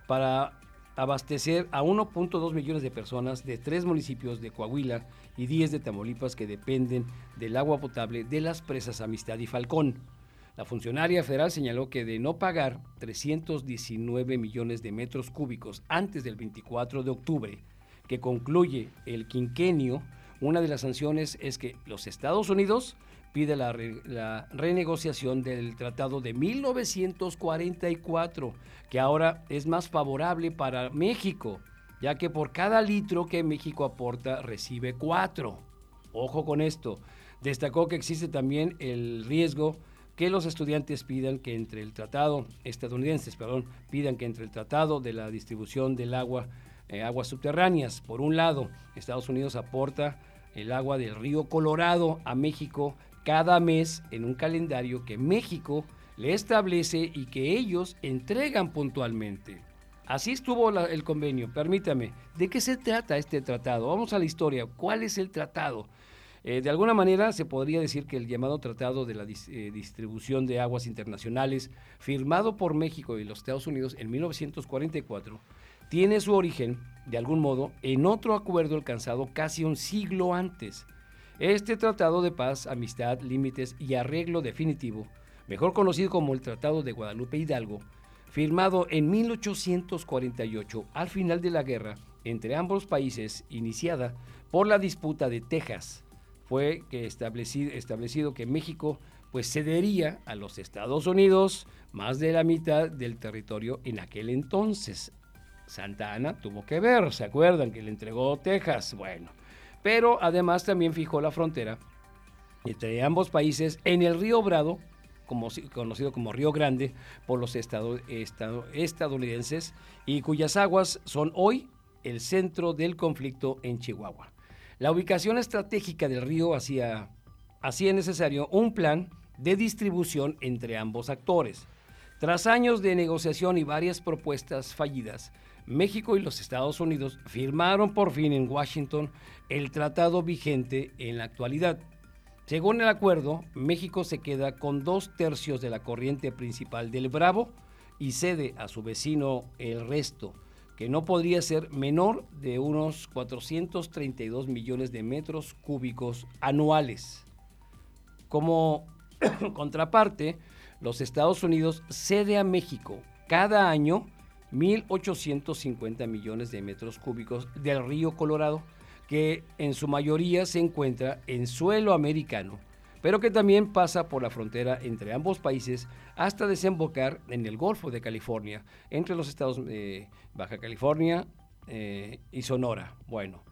para abastecer a 1.2 millones de personas de tres municipios de Coahuila y 10 de Tamaulipas que dependen del agua potable de las presas Amistad y Falcón. La funcionaria federal señaló que de no pagar 319 millones de metros cúbicos antes del 24 de octubre, que concluye el quinquenio, una de las sanciones es que los Estados Unidos pide la, renegociación del Tratado de 1944, que ahora es más favorable para México, ya que por cada litro que México aporta recibe cuatro. Ojo con esto. Destacó que existe también el riesgo que los estudiantes pidan que entre el tratado, estadounidenses, perdón, pidan que entre el tratado de la distribución del agua, eh, aguas subterráneas, por un lado, Estados Unidos aporta el agua del río Colorado a México cada mes en un calendario que México le establece y que ellos entregan puntualmente. Así estuvo el convenio. Permítame, ¿de qué se trata este tratado? Vamos a la historia. ¿Cuál es el tratado? Eh, de alguna manera se podría decir que el llamado Tratado de la eh, Distribución de Aguas Internacionales, firmado por México y los Estados Unidos en 1944, tiene su origen, de algún modo, en otro acuerdo alcanzado casi un siglo antes, este tratado de paz, amistad, límites y arreglo definitivo, mejor conocido como el Tratado de Guadalupe Hidalgo, firmado en 1848 al final de la guerra entre ambos países iniciada por la disputa de Texas, fue que establecido, establecido que México pues cedería a los Estados Unidos más de la mitad del territorio en aquel entonces. Santa Ana tuvo que ver, ¿se acuerdan que le entregó Texas? Bueno, pero además también fijó la frontera entre ambos países en el río Brado, conocido como Río Grande por los estadounidenses, y cuyas aguas son hoy el centro del conflicto en Chihuahua. La ubicación estratégica del río hacía, hacía necesario un plan de distribución entre ambos actores. Tras años de negociación y varias propuestas fallidas, México y los Estados Unidos firmaron por fin en Washington el tratado vigente en la actualidad. Según el acuerdo, México se queda con dos tercios de la corriente principal del Bravo y cede a su vecino el resto, que no podría ser menor de unos 432 millones de metros cúbicos anuales. Como contraparte, los Estados Unidos cede a México cada año 1.850 millones de metros cúbicos del río Colorado, que en su mayoría se encuentra en suelo americano, pero que también pasa por la frontera entre ambos países hasta desembocar en el Golfo de California, entre los estados de Baja California eh, y Sonora. Bueno,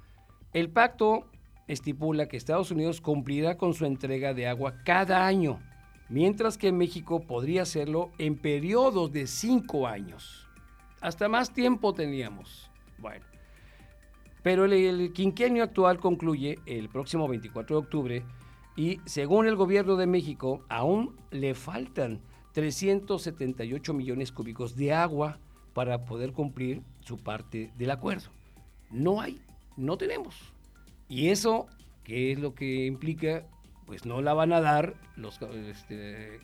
el pacto estipula que Estados Unidos cumplirá con su entrega de agua cada año, mientras que México podría hacerlo en periodos de cinco años hasta más tiempo teníamos. Bueno, pero el, quinquenio actual concluye el próximo 24 de octubre y según el gobierno de México aún le faltan 378 millones cúbicos de agua para poder cumplir su parte del acuerdo. No hay, no tenemos. Y eso, ¿qué es lo que implica? Pues no la van a dar los, este,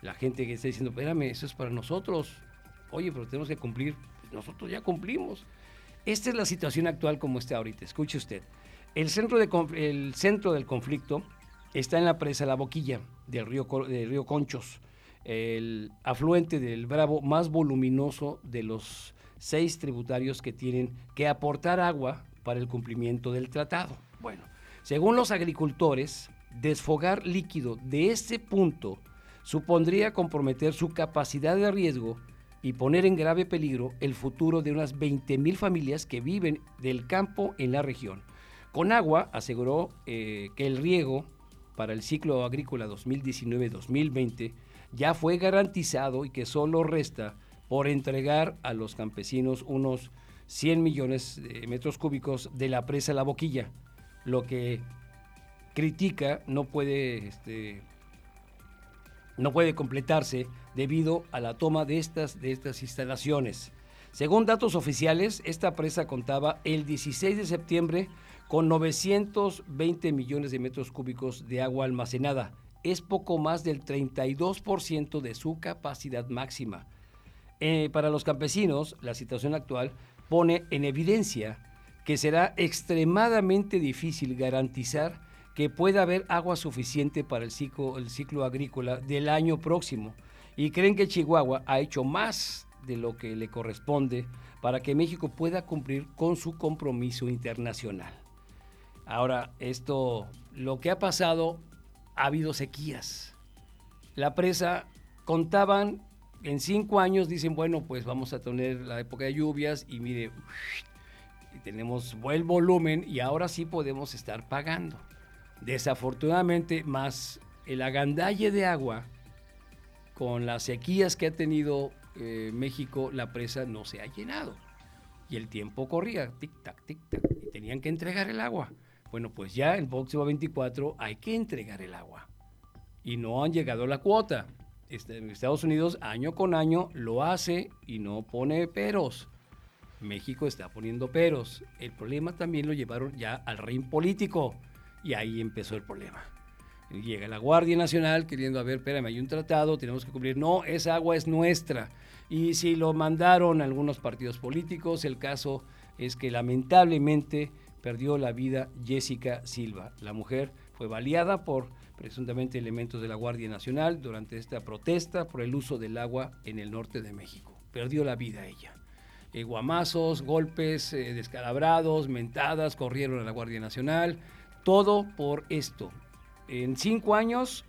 la gente que está diciendo, espérame, eso es para nosotros. Oye, pero tenemos que cumplir. Nosotros ya cumplimos. Esta es la situación actual como está ahorita. Escuche usted. El centro, de, el centro del conflicto está en la presa La Boquilla del río, del río Conchos, el afluente del Bravo más voluminoso de los seis tributarios que tienen que aportar agua para el cumplimiento del tratado. Bueno, según los agricultores, desfogar líquido de este punto supondría comprometer su capacidad de riesgo y poner en grave peligro el futuro de unas 20.000 familias que viven del campo en la región. Con agua aseguró eh, que el riego para el ciclo agrícola 2019-2020 ya fue garantizado y que solo resta por entregar a los campesinos unos 100 millones de metros cúbicos de la presa La Boquilla, lo que critica no puede, este, no puede completarse debido a la toma de estas, de estas instalaciones. Según datos oficiales, esta presa contaba el 16 de septiembre con 920 millones de metros cúbicos de agua almacenada. Es poco más del 32% de su capacidad máxima. Eh, para los campesinos, la situación actual pone en evidencia que será extremadamente difícil garantizar que pueda haber agua suficiente para el ciclo, el ciclo agrícola del año próximo. Y creen que Chihuahua ha hecho más de lo que le corresponde para que México pueda cumplir con su compromiso internacional. Ahora, esto, lo que ha pasado, ha habido sequías. La presa contaban en cinco años, dicen, bueno, pues vamos a tener la época de lluvias y mire, tenemos buen volumen y ahora sí podemos estar pagando. Desafortunadamente, más el agandalle de agua, con las sequías que ha tenido eh, México, la presa no se ha llenado. Y el tiempo corría, tic-tac, tic-tac, y tenían que entregar el agua. Bueno, pues ya el próximo 24 hay que entregar el agua. Y no han llegado a la cuota. Este, Estados Unidos año con año lo hace y no pone peros. México está poniendo peros. El problema también lo llevaron ya al ring político y ahí empezó el problema. Llega la Guardia Nacional queriendo, a ver, espérame, hay un tratado, tenemos que cumplir. No, esa agua es nuestra. Y si lo mandaron algunos partidos políticos, el caso es que lamentablemente perdió la vida Jessica Silva. La mujer fue baleada por presuntamente elementos de la Guardia Nacional durante esta protesta por el uso del agua en el norte de México. Perdió la vida ella. Eh, guamazos, golpes, eh, descalabrados, mentadas, corrieron a la Guardia Nacional. Todo por esto. En cinco años,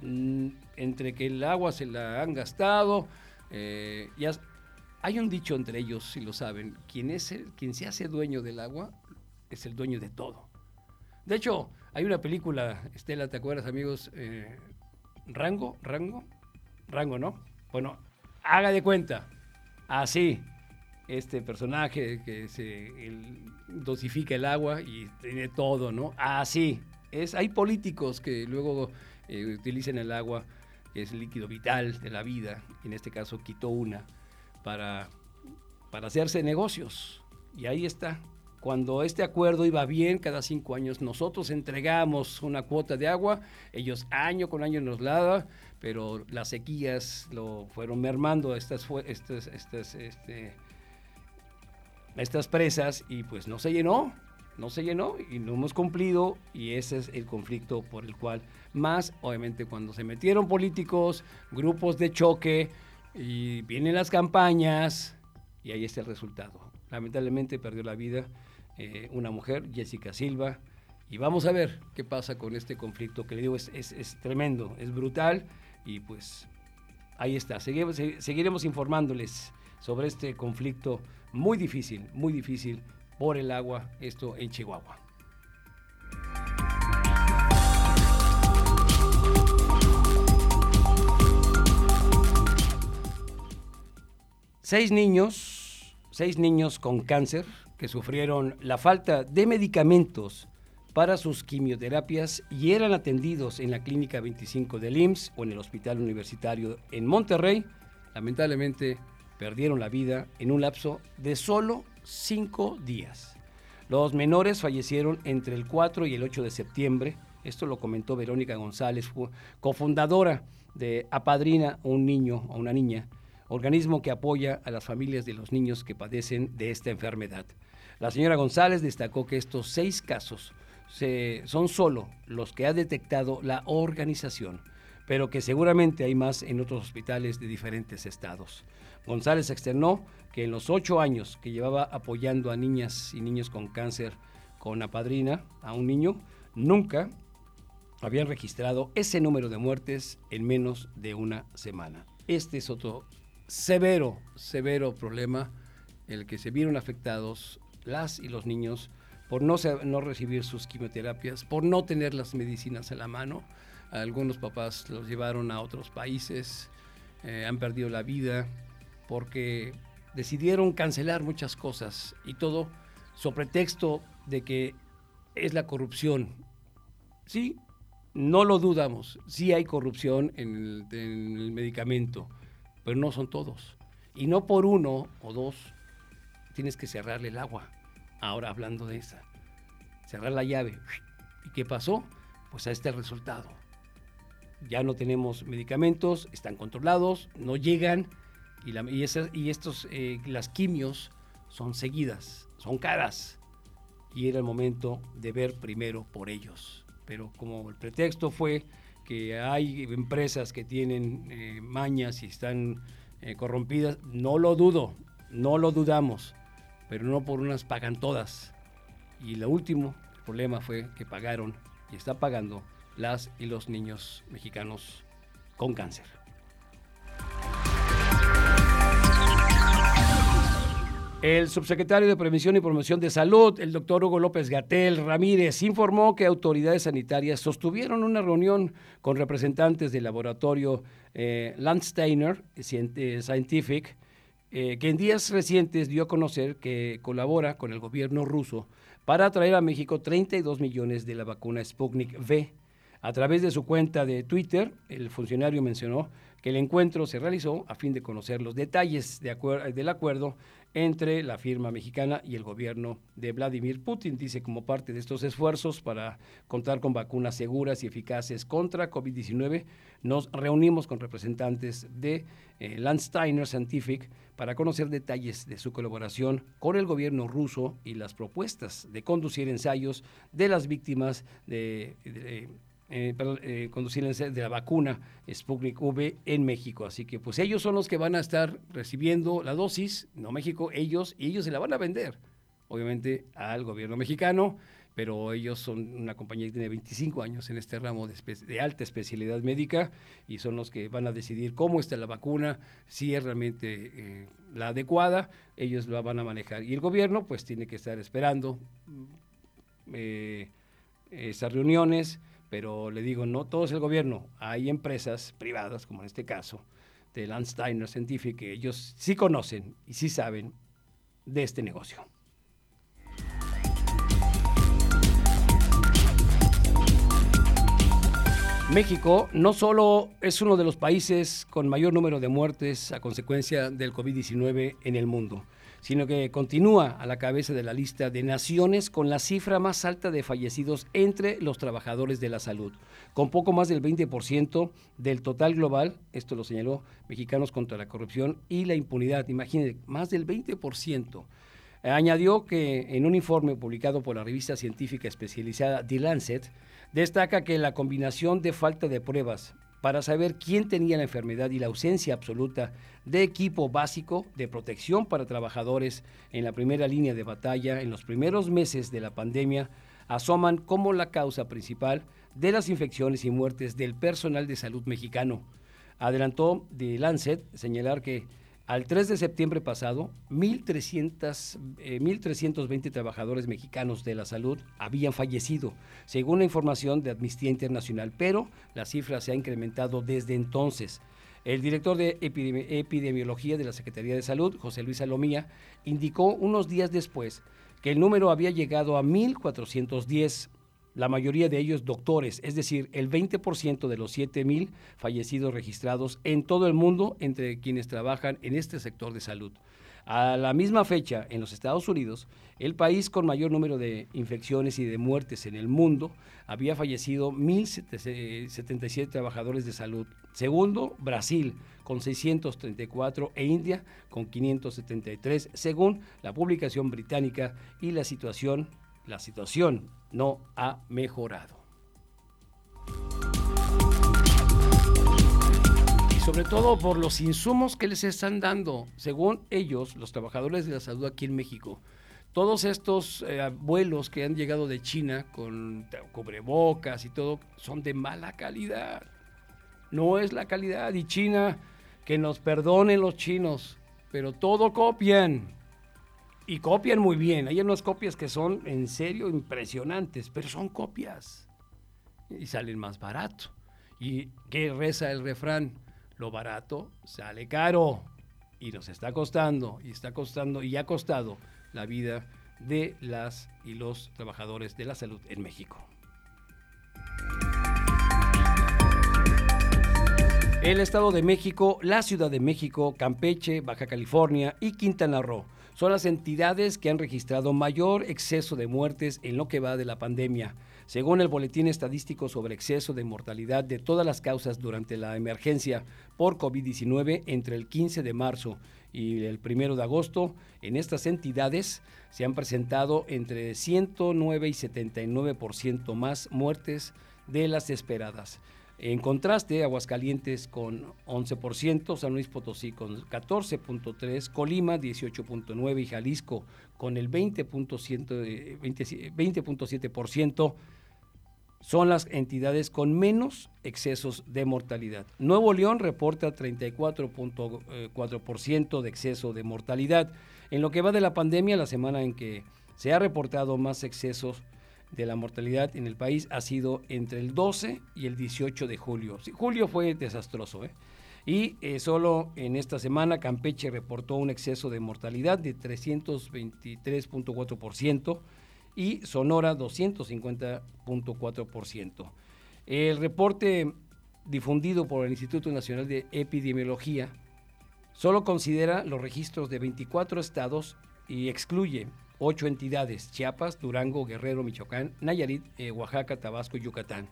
mm, entre que el agua se la han gastado, eh, ya hay un dicho entre ellos, si lo saben, quien, es quien se hace dueño del agua es el dueño de todo. De hecho, hay una película, Estela, ¿te acuerdas, amigos? Eh, Rango, Rango, Rango, ¿no? Bueno, haga de cuenta, así, este personaje que se dosifica el agua y tiene todo, ¿no? Así, es, hay políticos que luego eh, utilizan el agua, que es líquido vital de la vida, en este caso quitó una, para, para hacerse negocios. Y ahí está, cuando este acuerdo iba bien, cada cinco años nosotros entregamos una cuota de agua, ellos año con año nos la daban, pero las sequías lo fueron mermando estas, estas, estas, este, estas presas y pues no se llenó, no se llenó y no hemos cumplido y ese es el conflicto por el cual más, obviamente cuando se metieron políticos, grupos de choque y vienen las campañas y ahí está el resultado. Lamentablemente perdió la vida eh, una mujer, Jessica Silva, y vamos a ver qué pasa con este conflicto que le digo es, es, tremendo, es brutal y pues ahí está, seguiremos informándoles sobre este conflicto muy difícil, muy difícil por el agua, esto en Chihuahua. Seis niños seis niños con cáncer que sufrieron la falta de medicamentos para sus quimioterapias y eran atendidos en la Clínica 25 del IMSS o en el Hospital Universitario en Monterrey, lamentablemente perdieron la vida en un lapso de solo cinco días. Los menores fallecieron entre el 4 y el 8 de septiembre. Esto lo comentó Verónica González, cofundadora de Apadrina un niño o una niña, organismo que apoya a las familias de los niños que padecen de esta enfermedad. La señora González destacó que estos seis casos son solo los que ha detectado la organización, pero que seguramente hay más en otros hospitales de diferentes estados. González externó que en los ocho años que llevaba apoyando a niñas y niños con cáncer con apadrina a un niño, nunca habían registrado ese número de muertes en menos de una semana. Este es otro severo, severo problema el que se vieron afectados las y los niños por no, no recibir sus quimioterapias, por no tener las medicinas a la mano. Algunos papás los llevaron a otros países, eh, han perdido la vida porque decidieron cancelar muchas cosas y todo sobre pretexto de que es la corrupción. Sí, no lo dudamos, sí hay corrupción en el, en el medicamento, pero no son todos. Y no por uno o dos tienes que cerrarle el agua. Ahora hablando de esa, cerrar la llave. ¿Y qué pasó? Pues a este resultado. Ya no tenemos medicamentos, están controlados, no llegan y, estos, eh, las quimios son seguidas, son caras. Y era el momento de ver primero por ellos. Pero como el pretexto fue que hay empresas que tienen eh, mañas y están eh, corrompidas, no lo dudo, no lo dudamos pero no por unas pagan todas. Y lo último problema fue que pagaron y está pagando las y los niños mexicanos con cáncer. El subsecretario de Prevención y Promoción de Salud, el doctor Hugo López Gatel Ramírez, informó que autoridades sanitarias sostuvieron una reunión con representantes del laboratorio eh, Landsteiner Scientific eh, que en días recientes dio a conocer que colabora con el gobierno ruso para traer a México 32 millones de la vacuna Sputnik V. A través de su cuenta de Twitter, el funcionario mencionó que el encuentro se realizó a fin de conocer los detalles del acuerdo entre la firma mexicana y el gobierno de Vladimir Putin. Dice, como parte de estos esfuerzos para contar con vacunas seguras y eficaces contra COVID-19, nos reunimos con representantes de eh, Landsteiner Scientific para conocer detalles de su colaboración con el gobierno ruso y las propuestas de conducir ensayos de las víctimas de eh, eh, conducir de la vacuna Sputnik V en México. Así que pues ellos son los que van a estar recibiendo la dosis, no México, ellos, y ellos se la van a vender, obviamente, al gobierno mexicano, pero ellos son una compañía que tiene 25 años en este ramo de, alta especialidad médica y son los que van a decidir cómo está la vacuna, si es realmente eh, la adecuada, ellos la van a manejar. Y el gobierno pues tiene que estar esperando eh, esas reuniones, pero le digo, no todo es el gobierno, hay empresas privadas, como en este caso, de Landsteiner Scientific, que ellos sí conocen y sí saben de este negocio. México no solo es uno de los países con mayor número de muertes a consecuencia del COVID-19 en el mundo, sino que continúa a la cabeza de la lista de naciones con la cifra más alta de fallecidos entre los trabajadores de la salud, con poco más del 20% del total global, esto lo señaló Mexicanos contra la Corrupción y la Impunidad, imagínense, más del 20%. Añadió que en un informe publicado por la revista científica especializada The Lancet, destaca que la combinación de falta de pruebas, para saber quién tenía la enfermedad y la ausencia absoluta de equipo básico de protección para trabajadores en la primera línea de batalla en los primeros meses de la pandemia asoman como la causa principal de las infecciones y muertes del personal de salud mexicano. Adelantó de Lancet señalar que al 3 de septiembre pasado, 1.320 eh, trabajadores mexicanos de la salud habían fallecido, según la información de Amnistía Internacional, pero la cifra se ha incrementado desde entonces. El director de epidemiología de la Secretaría de Salud, José Luis Salomía, indicó unos días después que el número había llegado a 1.410, la mayoría de ellos doctores, es decir, el 20% de los 7.000 fallecidos registrados en todo el mundo entre quienes trabajan en este sector de salud. A la misma fecha, en los Estados Unidos, el país con mayor número de infecciones y de muertes en el mundo había fallecido 1.077 trabajadores de salud. Segundo, Brasil, con 634 e India con 573, según la publicación británica, y la situación, la situación no ha mejorado. sobre todo por los insumos que les están dando, según ellos, los trabajadores de la salud aquí en México. Todos estos eh, vuelos que han llegado de China con cubrebocas y todo son de mala calidad. No es la calidad. Y China, que nos perdonen los chinos, pero todo copian. Y copian muy bien. Hay unas copias que son en serio impresionantes, pero son copias. Y salen más barato. ¿Y qué reza el refrán? lo barato sale caro y nos está costando y está costando y ha costado la vida de las y los trabajadores de la salud en México. El Estado de México, la Ciudad de México, Campeche, Baja California y Quintana Roo son las entidades que han registrado mayor exceso de muertes en lo que va de la pandemia. Según el Boletín Estadístico sobre Exceso de Mortalidad de todas las causas durante la emergencia por COVID-19 entre el 15 de marzo y el 1 de agosto, en estas entidades se han presentado entre 109 y 79% más muertes de las esperadas. En contraste, Aguascalientes con 11%, San Luis Potosí con 14.3%, Colima 18.9% y Jalisco con el 20.7% son las entidades con menos excesos de mortalidad. Nuevo León reporta 34.4% de exceso de mortalidad. En lo que va de la pandemia, la semana en que se ha reportado más excesos de la mortalidad en el país ha sido entre el 12 y el 18 de julio. julio fue desastroso, ¿eh? Y eh, solo en esta semana Campeche reportó un exceso de mortalidad de 323.4% y Sonora 250.4%. El reporte difundido por el Instituto Nacional de Epidemiología solo considera los registros de 24 estados y excluye ocho entidades, Chiapas, Durango, Guerrero, Michoacán, Nayarit, eh, Oaxaca, Tabasco y Yucatán.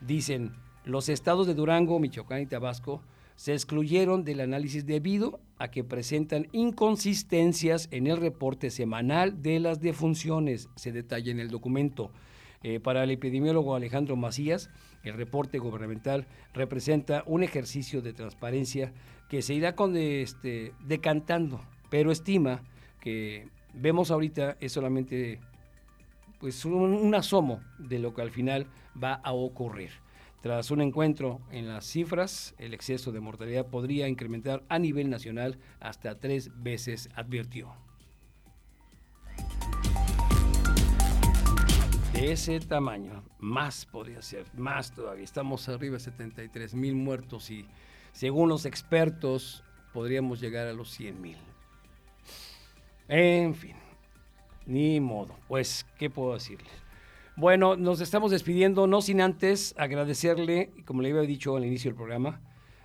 Dicen, los estados de Durango, Michoacán y Tabasco se excluyeron del análisis debido a que presentan inconsistencias en el reporte semanal de las defunciones, se detalla en el documento. Eh, para el epidemiólogo Alejandro Macías, el reporte gubernamental representa un ejercicio de transparencia que se irá con este, decantando, pero estima que vemos ahorita es solamente pues, un asomo de lo que al final va a ocurrir. Tras un encuentro en las cifras, el exceso de mortalidad podría incrementar a nivel nacional hasta tres veces, advirtió. De ese tamaño, más podría ser, más todavía. Estamos arriba de 73 mil muertos y según los expertos podríamos llegar a los 100 mil. En fin, ni modo. Pues, ¿qué puedo decirles? Bueno, nos estamos despidiendo, no sin antes agradecerle, como le había dicho al inicio del programa,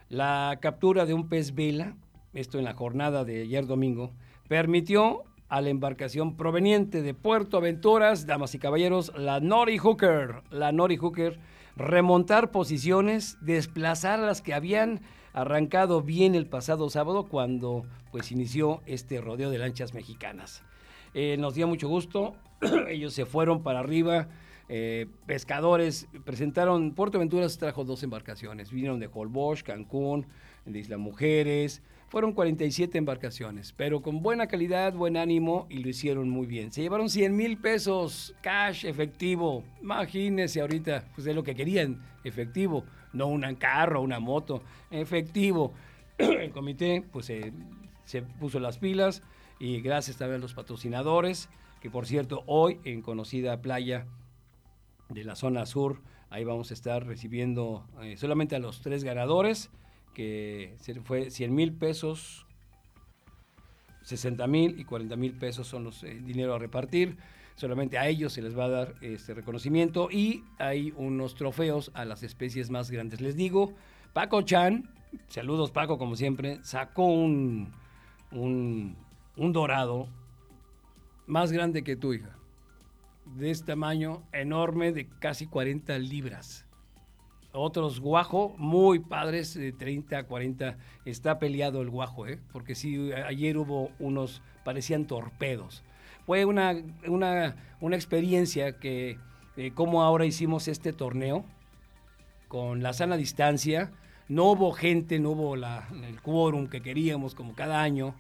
la captura de un pez vela, esto en la jornada de ayer domingo, permitió a la embarcación proveniente de Puerto Aventuras, damas y caballeros, la Nori Hooker, la Nori Hooker, remontar posiciones, desplazar las que habían arrancado bien el pasado sábado cuando pues inició este rodeo de lanchas mexicanas. Eh, nos dio mucho gusto, ellos se fueron para arriba, eh, pescadores presentaron, Puerto Aventuras trajo dos embarcaciones, vinieron de Holbox, Cancún, de Isla Mujeres, fueron 47 embarcaciones, pero con buena calidad, buen ánimo y lo hicieron muy bien. Se llevaron 100 mil pesos cash efectivo. Imagínense ahorita, pues es lo que querían, efectivo, no un carro, una moto, efectivo. El comité pues se puso las pilas y gracias también a los patrocinadores, que por cierto hoy en conocida playa de la zona sur, ahí vamos a estar recibiendo eh, solamente a los tres ganadores que fue 100 mil pesos, 60 mil y 40 mil pesos son los eh, dinero a repartir. Solamente a ellos se les va a dar este reconocimiento y hay unos trofeos a las especies más grandes. Les digo, Paco Chan, saludos Paco como siempre, sacó un, un, un dorado más grande que tu hija, de este tamaño enorme de casi 40 libras otros guajo muy padres, de 30, 40. Está peleado el guajo, ¿eh? porque sí, ayer hubo unos, parecían torpedos. Fue una, una, una experiencia que, eh, como ahora hicimos este torneo, con la sana distancia, no hubo gente, no hubo la, el quórum que queríamos como cada año.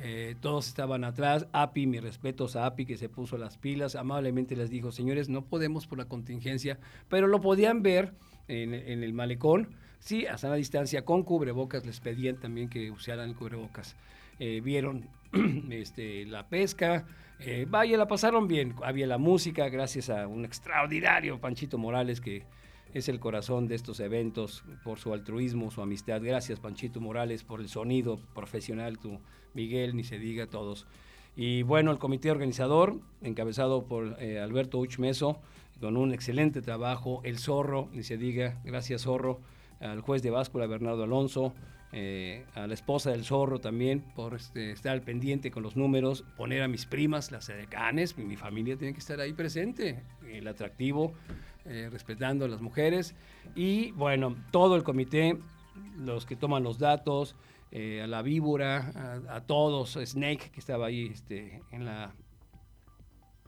Eh, todos estaban atrás. API, mis respetos a API que se puso las pilas, amablemente les dijo, señores, no podemos por la contingencia, pero lo podían ver en, el malecón, sí, a sana distancia, con cubrebocas, les pedían también que usaran cubrebocas. Eh, vieron este, la pesca, eh, vaya, la pasaron bien. Había la música, gracias a un extraordinario Panchito Morales que es el corazón de estos eventos por su altruismo, su amistad. Gracias, Panchito Morales, por el sonido profesional, tú, Miguel, ni se diga todos. Y bueno, el comité organizador, encabezado por eh, Alberto Uchmeso, con un excelente trabajo. El Zorro, ni se diga, gracias Zorro, al juez de báscula Bernardo Alonso, eh, a la esposa del Zorro también por este, estar pendiente con los números, poner a mis primas, las decanes, mi familia tiene que estar ahí presente, el atractivo, eh, respetando a las mujeres y bueno, todo el comité, los que toman los datos, eh, a la víbora, a, todos, Snake que estaba ahí este, en la...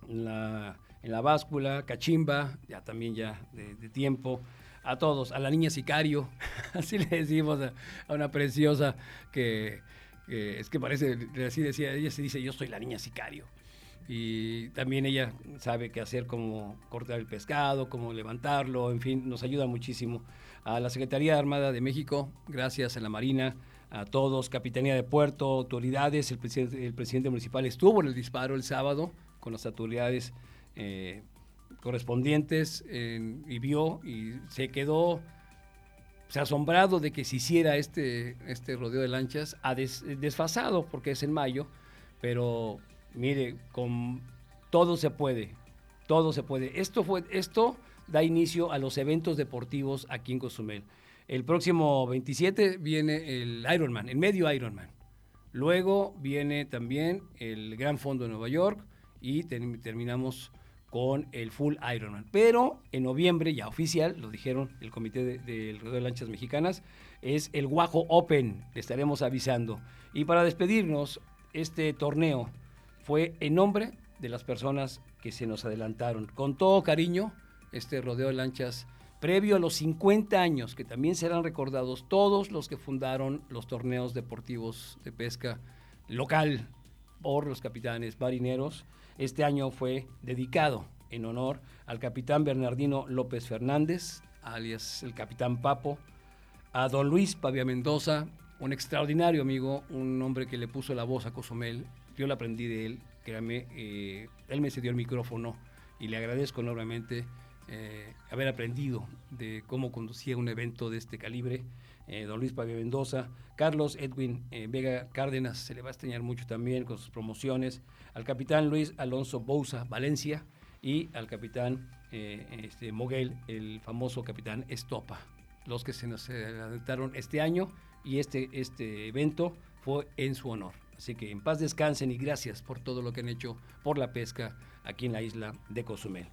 En la en la báscula, Cachimba, ya también ya de, tiempo, a todos, a la niña sicario, así le decimos a, una preciosa que, es que parece, así decía, ella se dice, yo soy la niña sicario. Y también ella sabe qué hacer, cómo cortar el pescado, cómo levantarlo, en fin, nos ayuda muchísimo. A la Secretaría de Armada de México, gracias a la Marina, a todos, Capitanía de Puerto, autoridades, el presidente, el presidente municipal estuvo en el disparo el sábado con las autoridades eh, correspondientes y vio y se quedó asombrado de que se hiciera este, este rodeo de lanchas a desfasado porque es en mayo, pero mire, con todo se puede, todo se puede. Esto, fue, esto da inicio a los eventos deportivos aquí en Cozumel. El próximo 27 viene el Ironman, el medio Ironman. Luego viene también el Gran Fondo de Nueva York y terminamos con el Full Ironman. Pero en noviembre, ya oficial, lo dijeron el Comité del de, de Lanchas Mexicanas, es el Guajo Open, le estaremos avisando. Y para despedirnos, este torneo fue en nombre de las personas que se nos adelantaron. Con todo cariño, este rodeo de lanchas previo a los 50 años, que también serán recordados todos los que fundaron los torneos deportivos de pesca local por los capitanes marineros este año fue dedicado en honor al capitán Bernardino López Fernández, alias el capitán Papo, a don Luis Pavia Mendoza, un extraordinario amigo, un hombre que le puso la voz a Cozumel. Yo la aprendí de él, créame, eh, él me cedió el micrófono y le agradezco enormemente eh, haber aprendido de cómo conducía un evento de este calibre. Eh, don Luis Pavia Mendoza, Carlos Edwin Vega Cárdenas, se le va a extrañar mucho también con sus promociones, al capitán Luis Alonso Bouza Valencia y al capitán eh, este, Moguel, el famoso capitán Estopa, los que se nos adaptaron este año y este, este evento fue en su honor. Así que en paz descansen y gracias por todo lo que han hecho por la pesca aquí en la isla de Cozumel.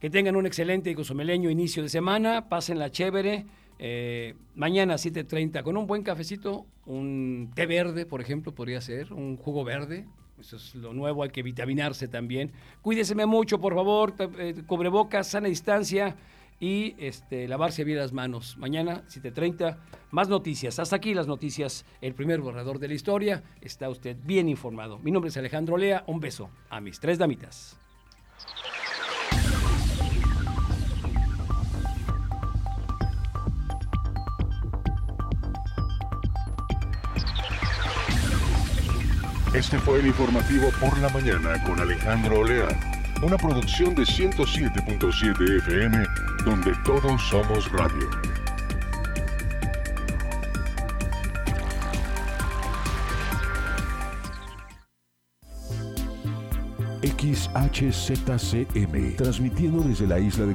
Que tengan un excelente y cozumeleño inicio de semana, pasen la chévere. Eh, mañana 7.30 con un buen cafecito, un té verde, por ejemplo, podría ser, un jugo verde, eso es lo nuevo, hay que vitaminarse también. Cuídeseme mucho, por favor, eh, cubrebocas, sana distancia y este, lavarse bien las manos. Mañana, 7.30, más noticias. Hasta aquí las noticias, el primer borrador de la historia. Está usted bien informado. Mi nombre es Alejandro Lea. Un beso a mis tres damitas. Este fue el informativo por la mañana con Alejandro Olea, una producción de 107.7 FM, donde todos somos radio. XHZCM, transmitiendo desde la isla de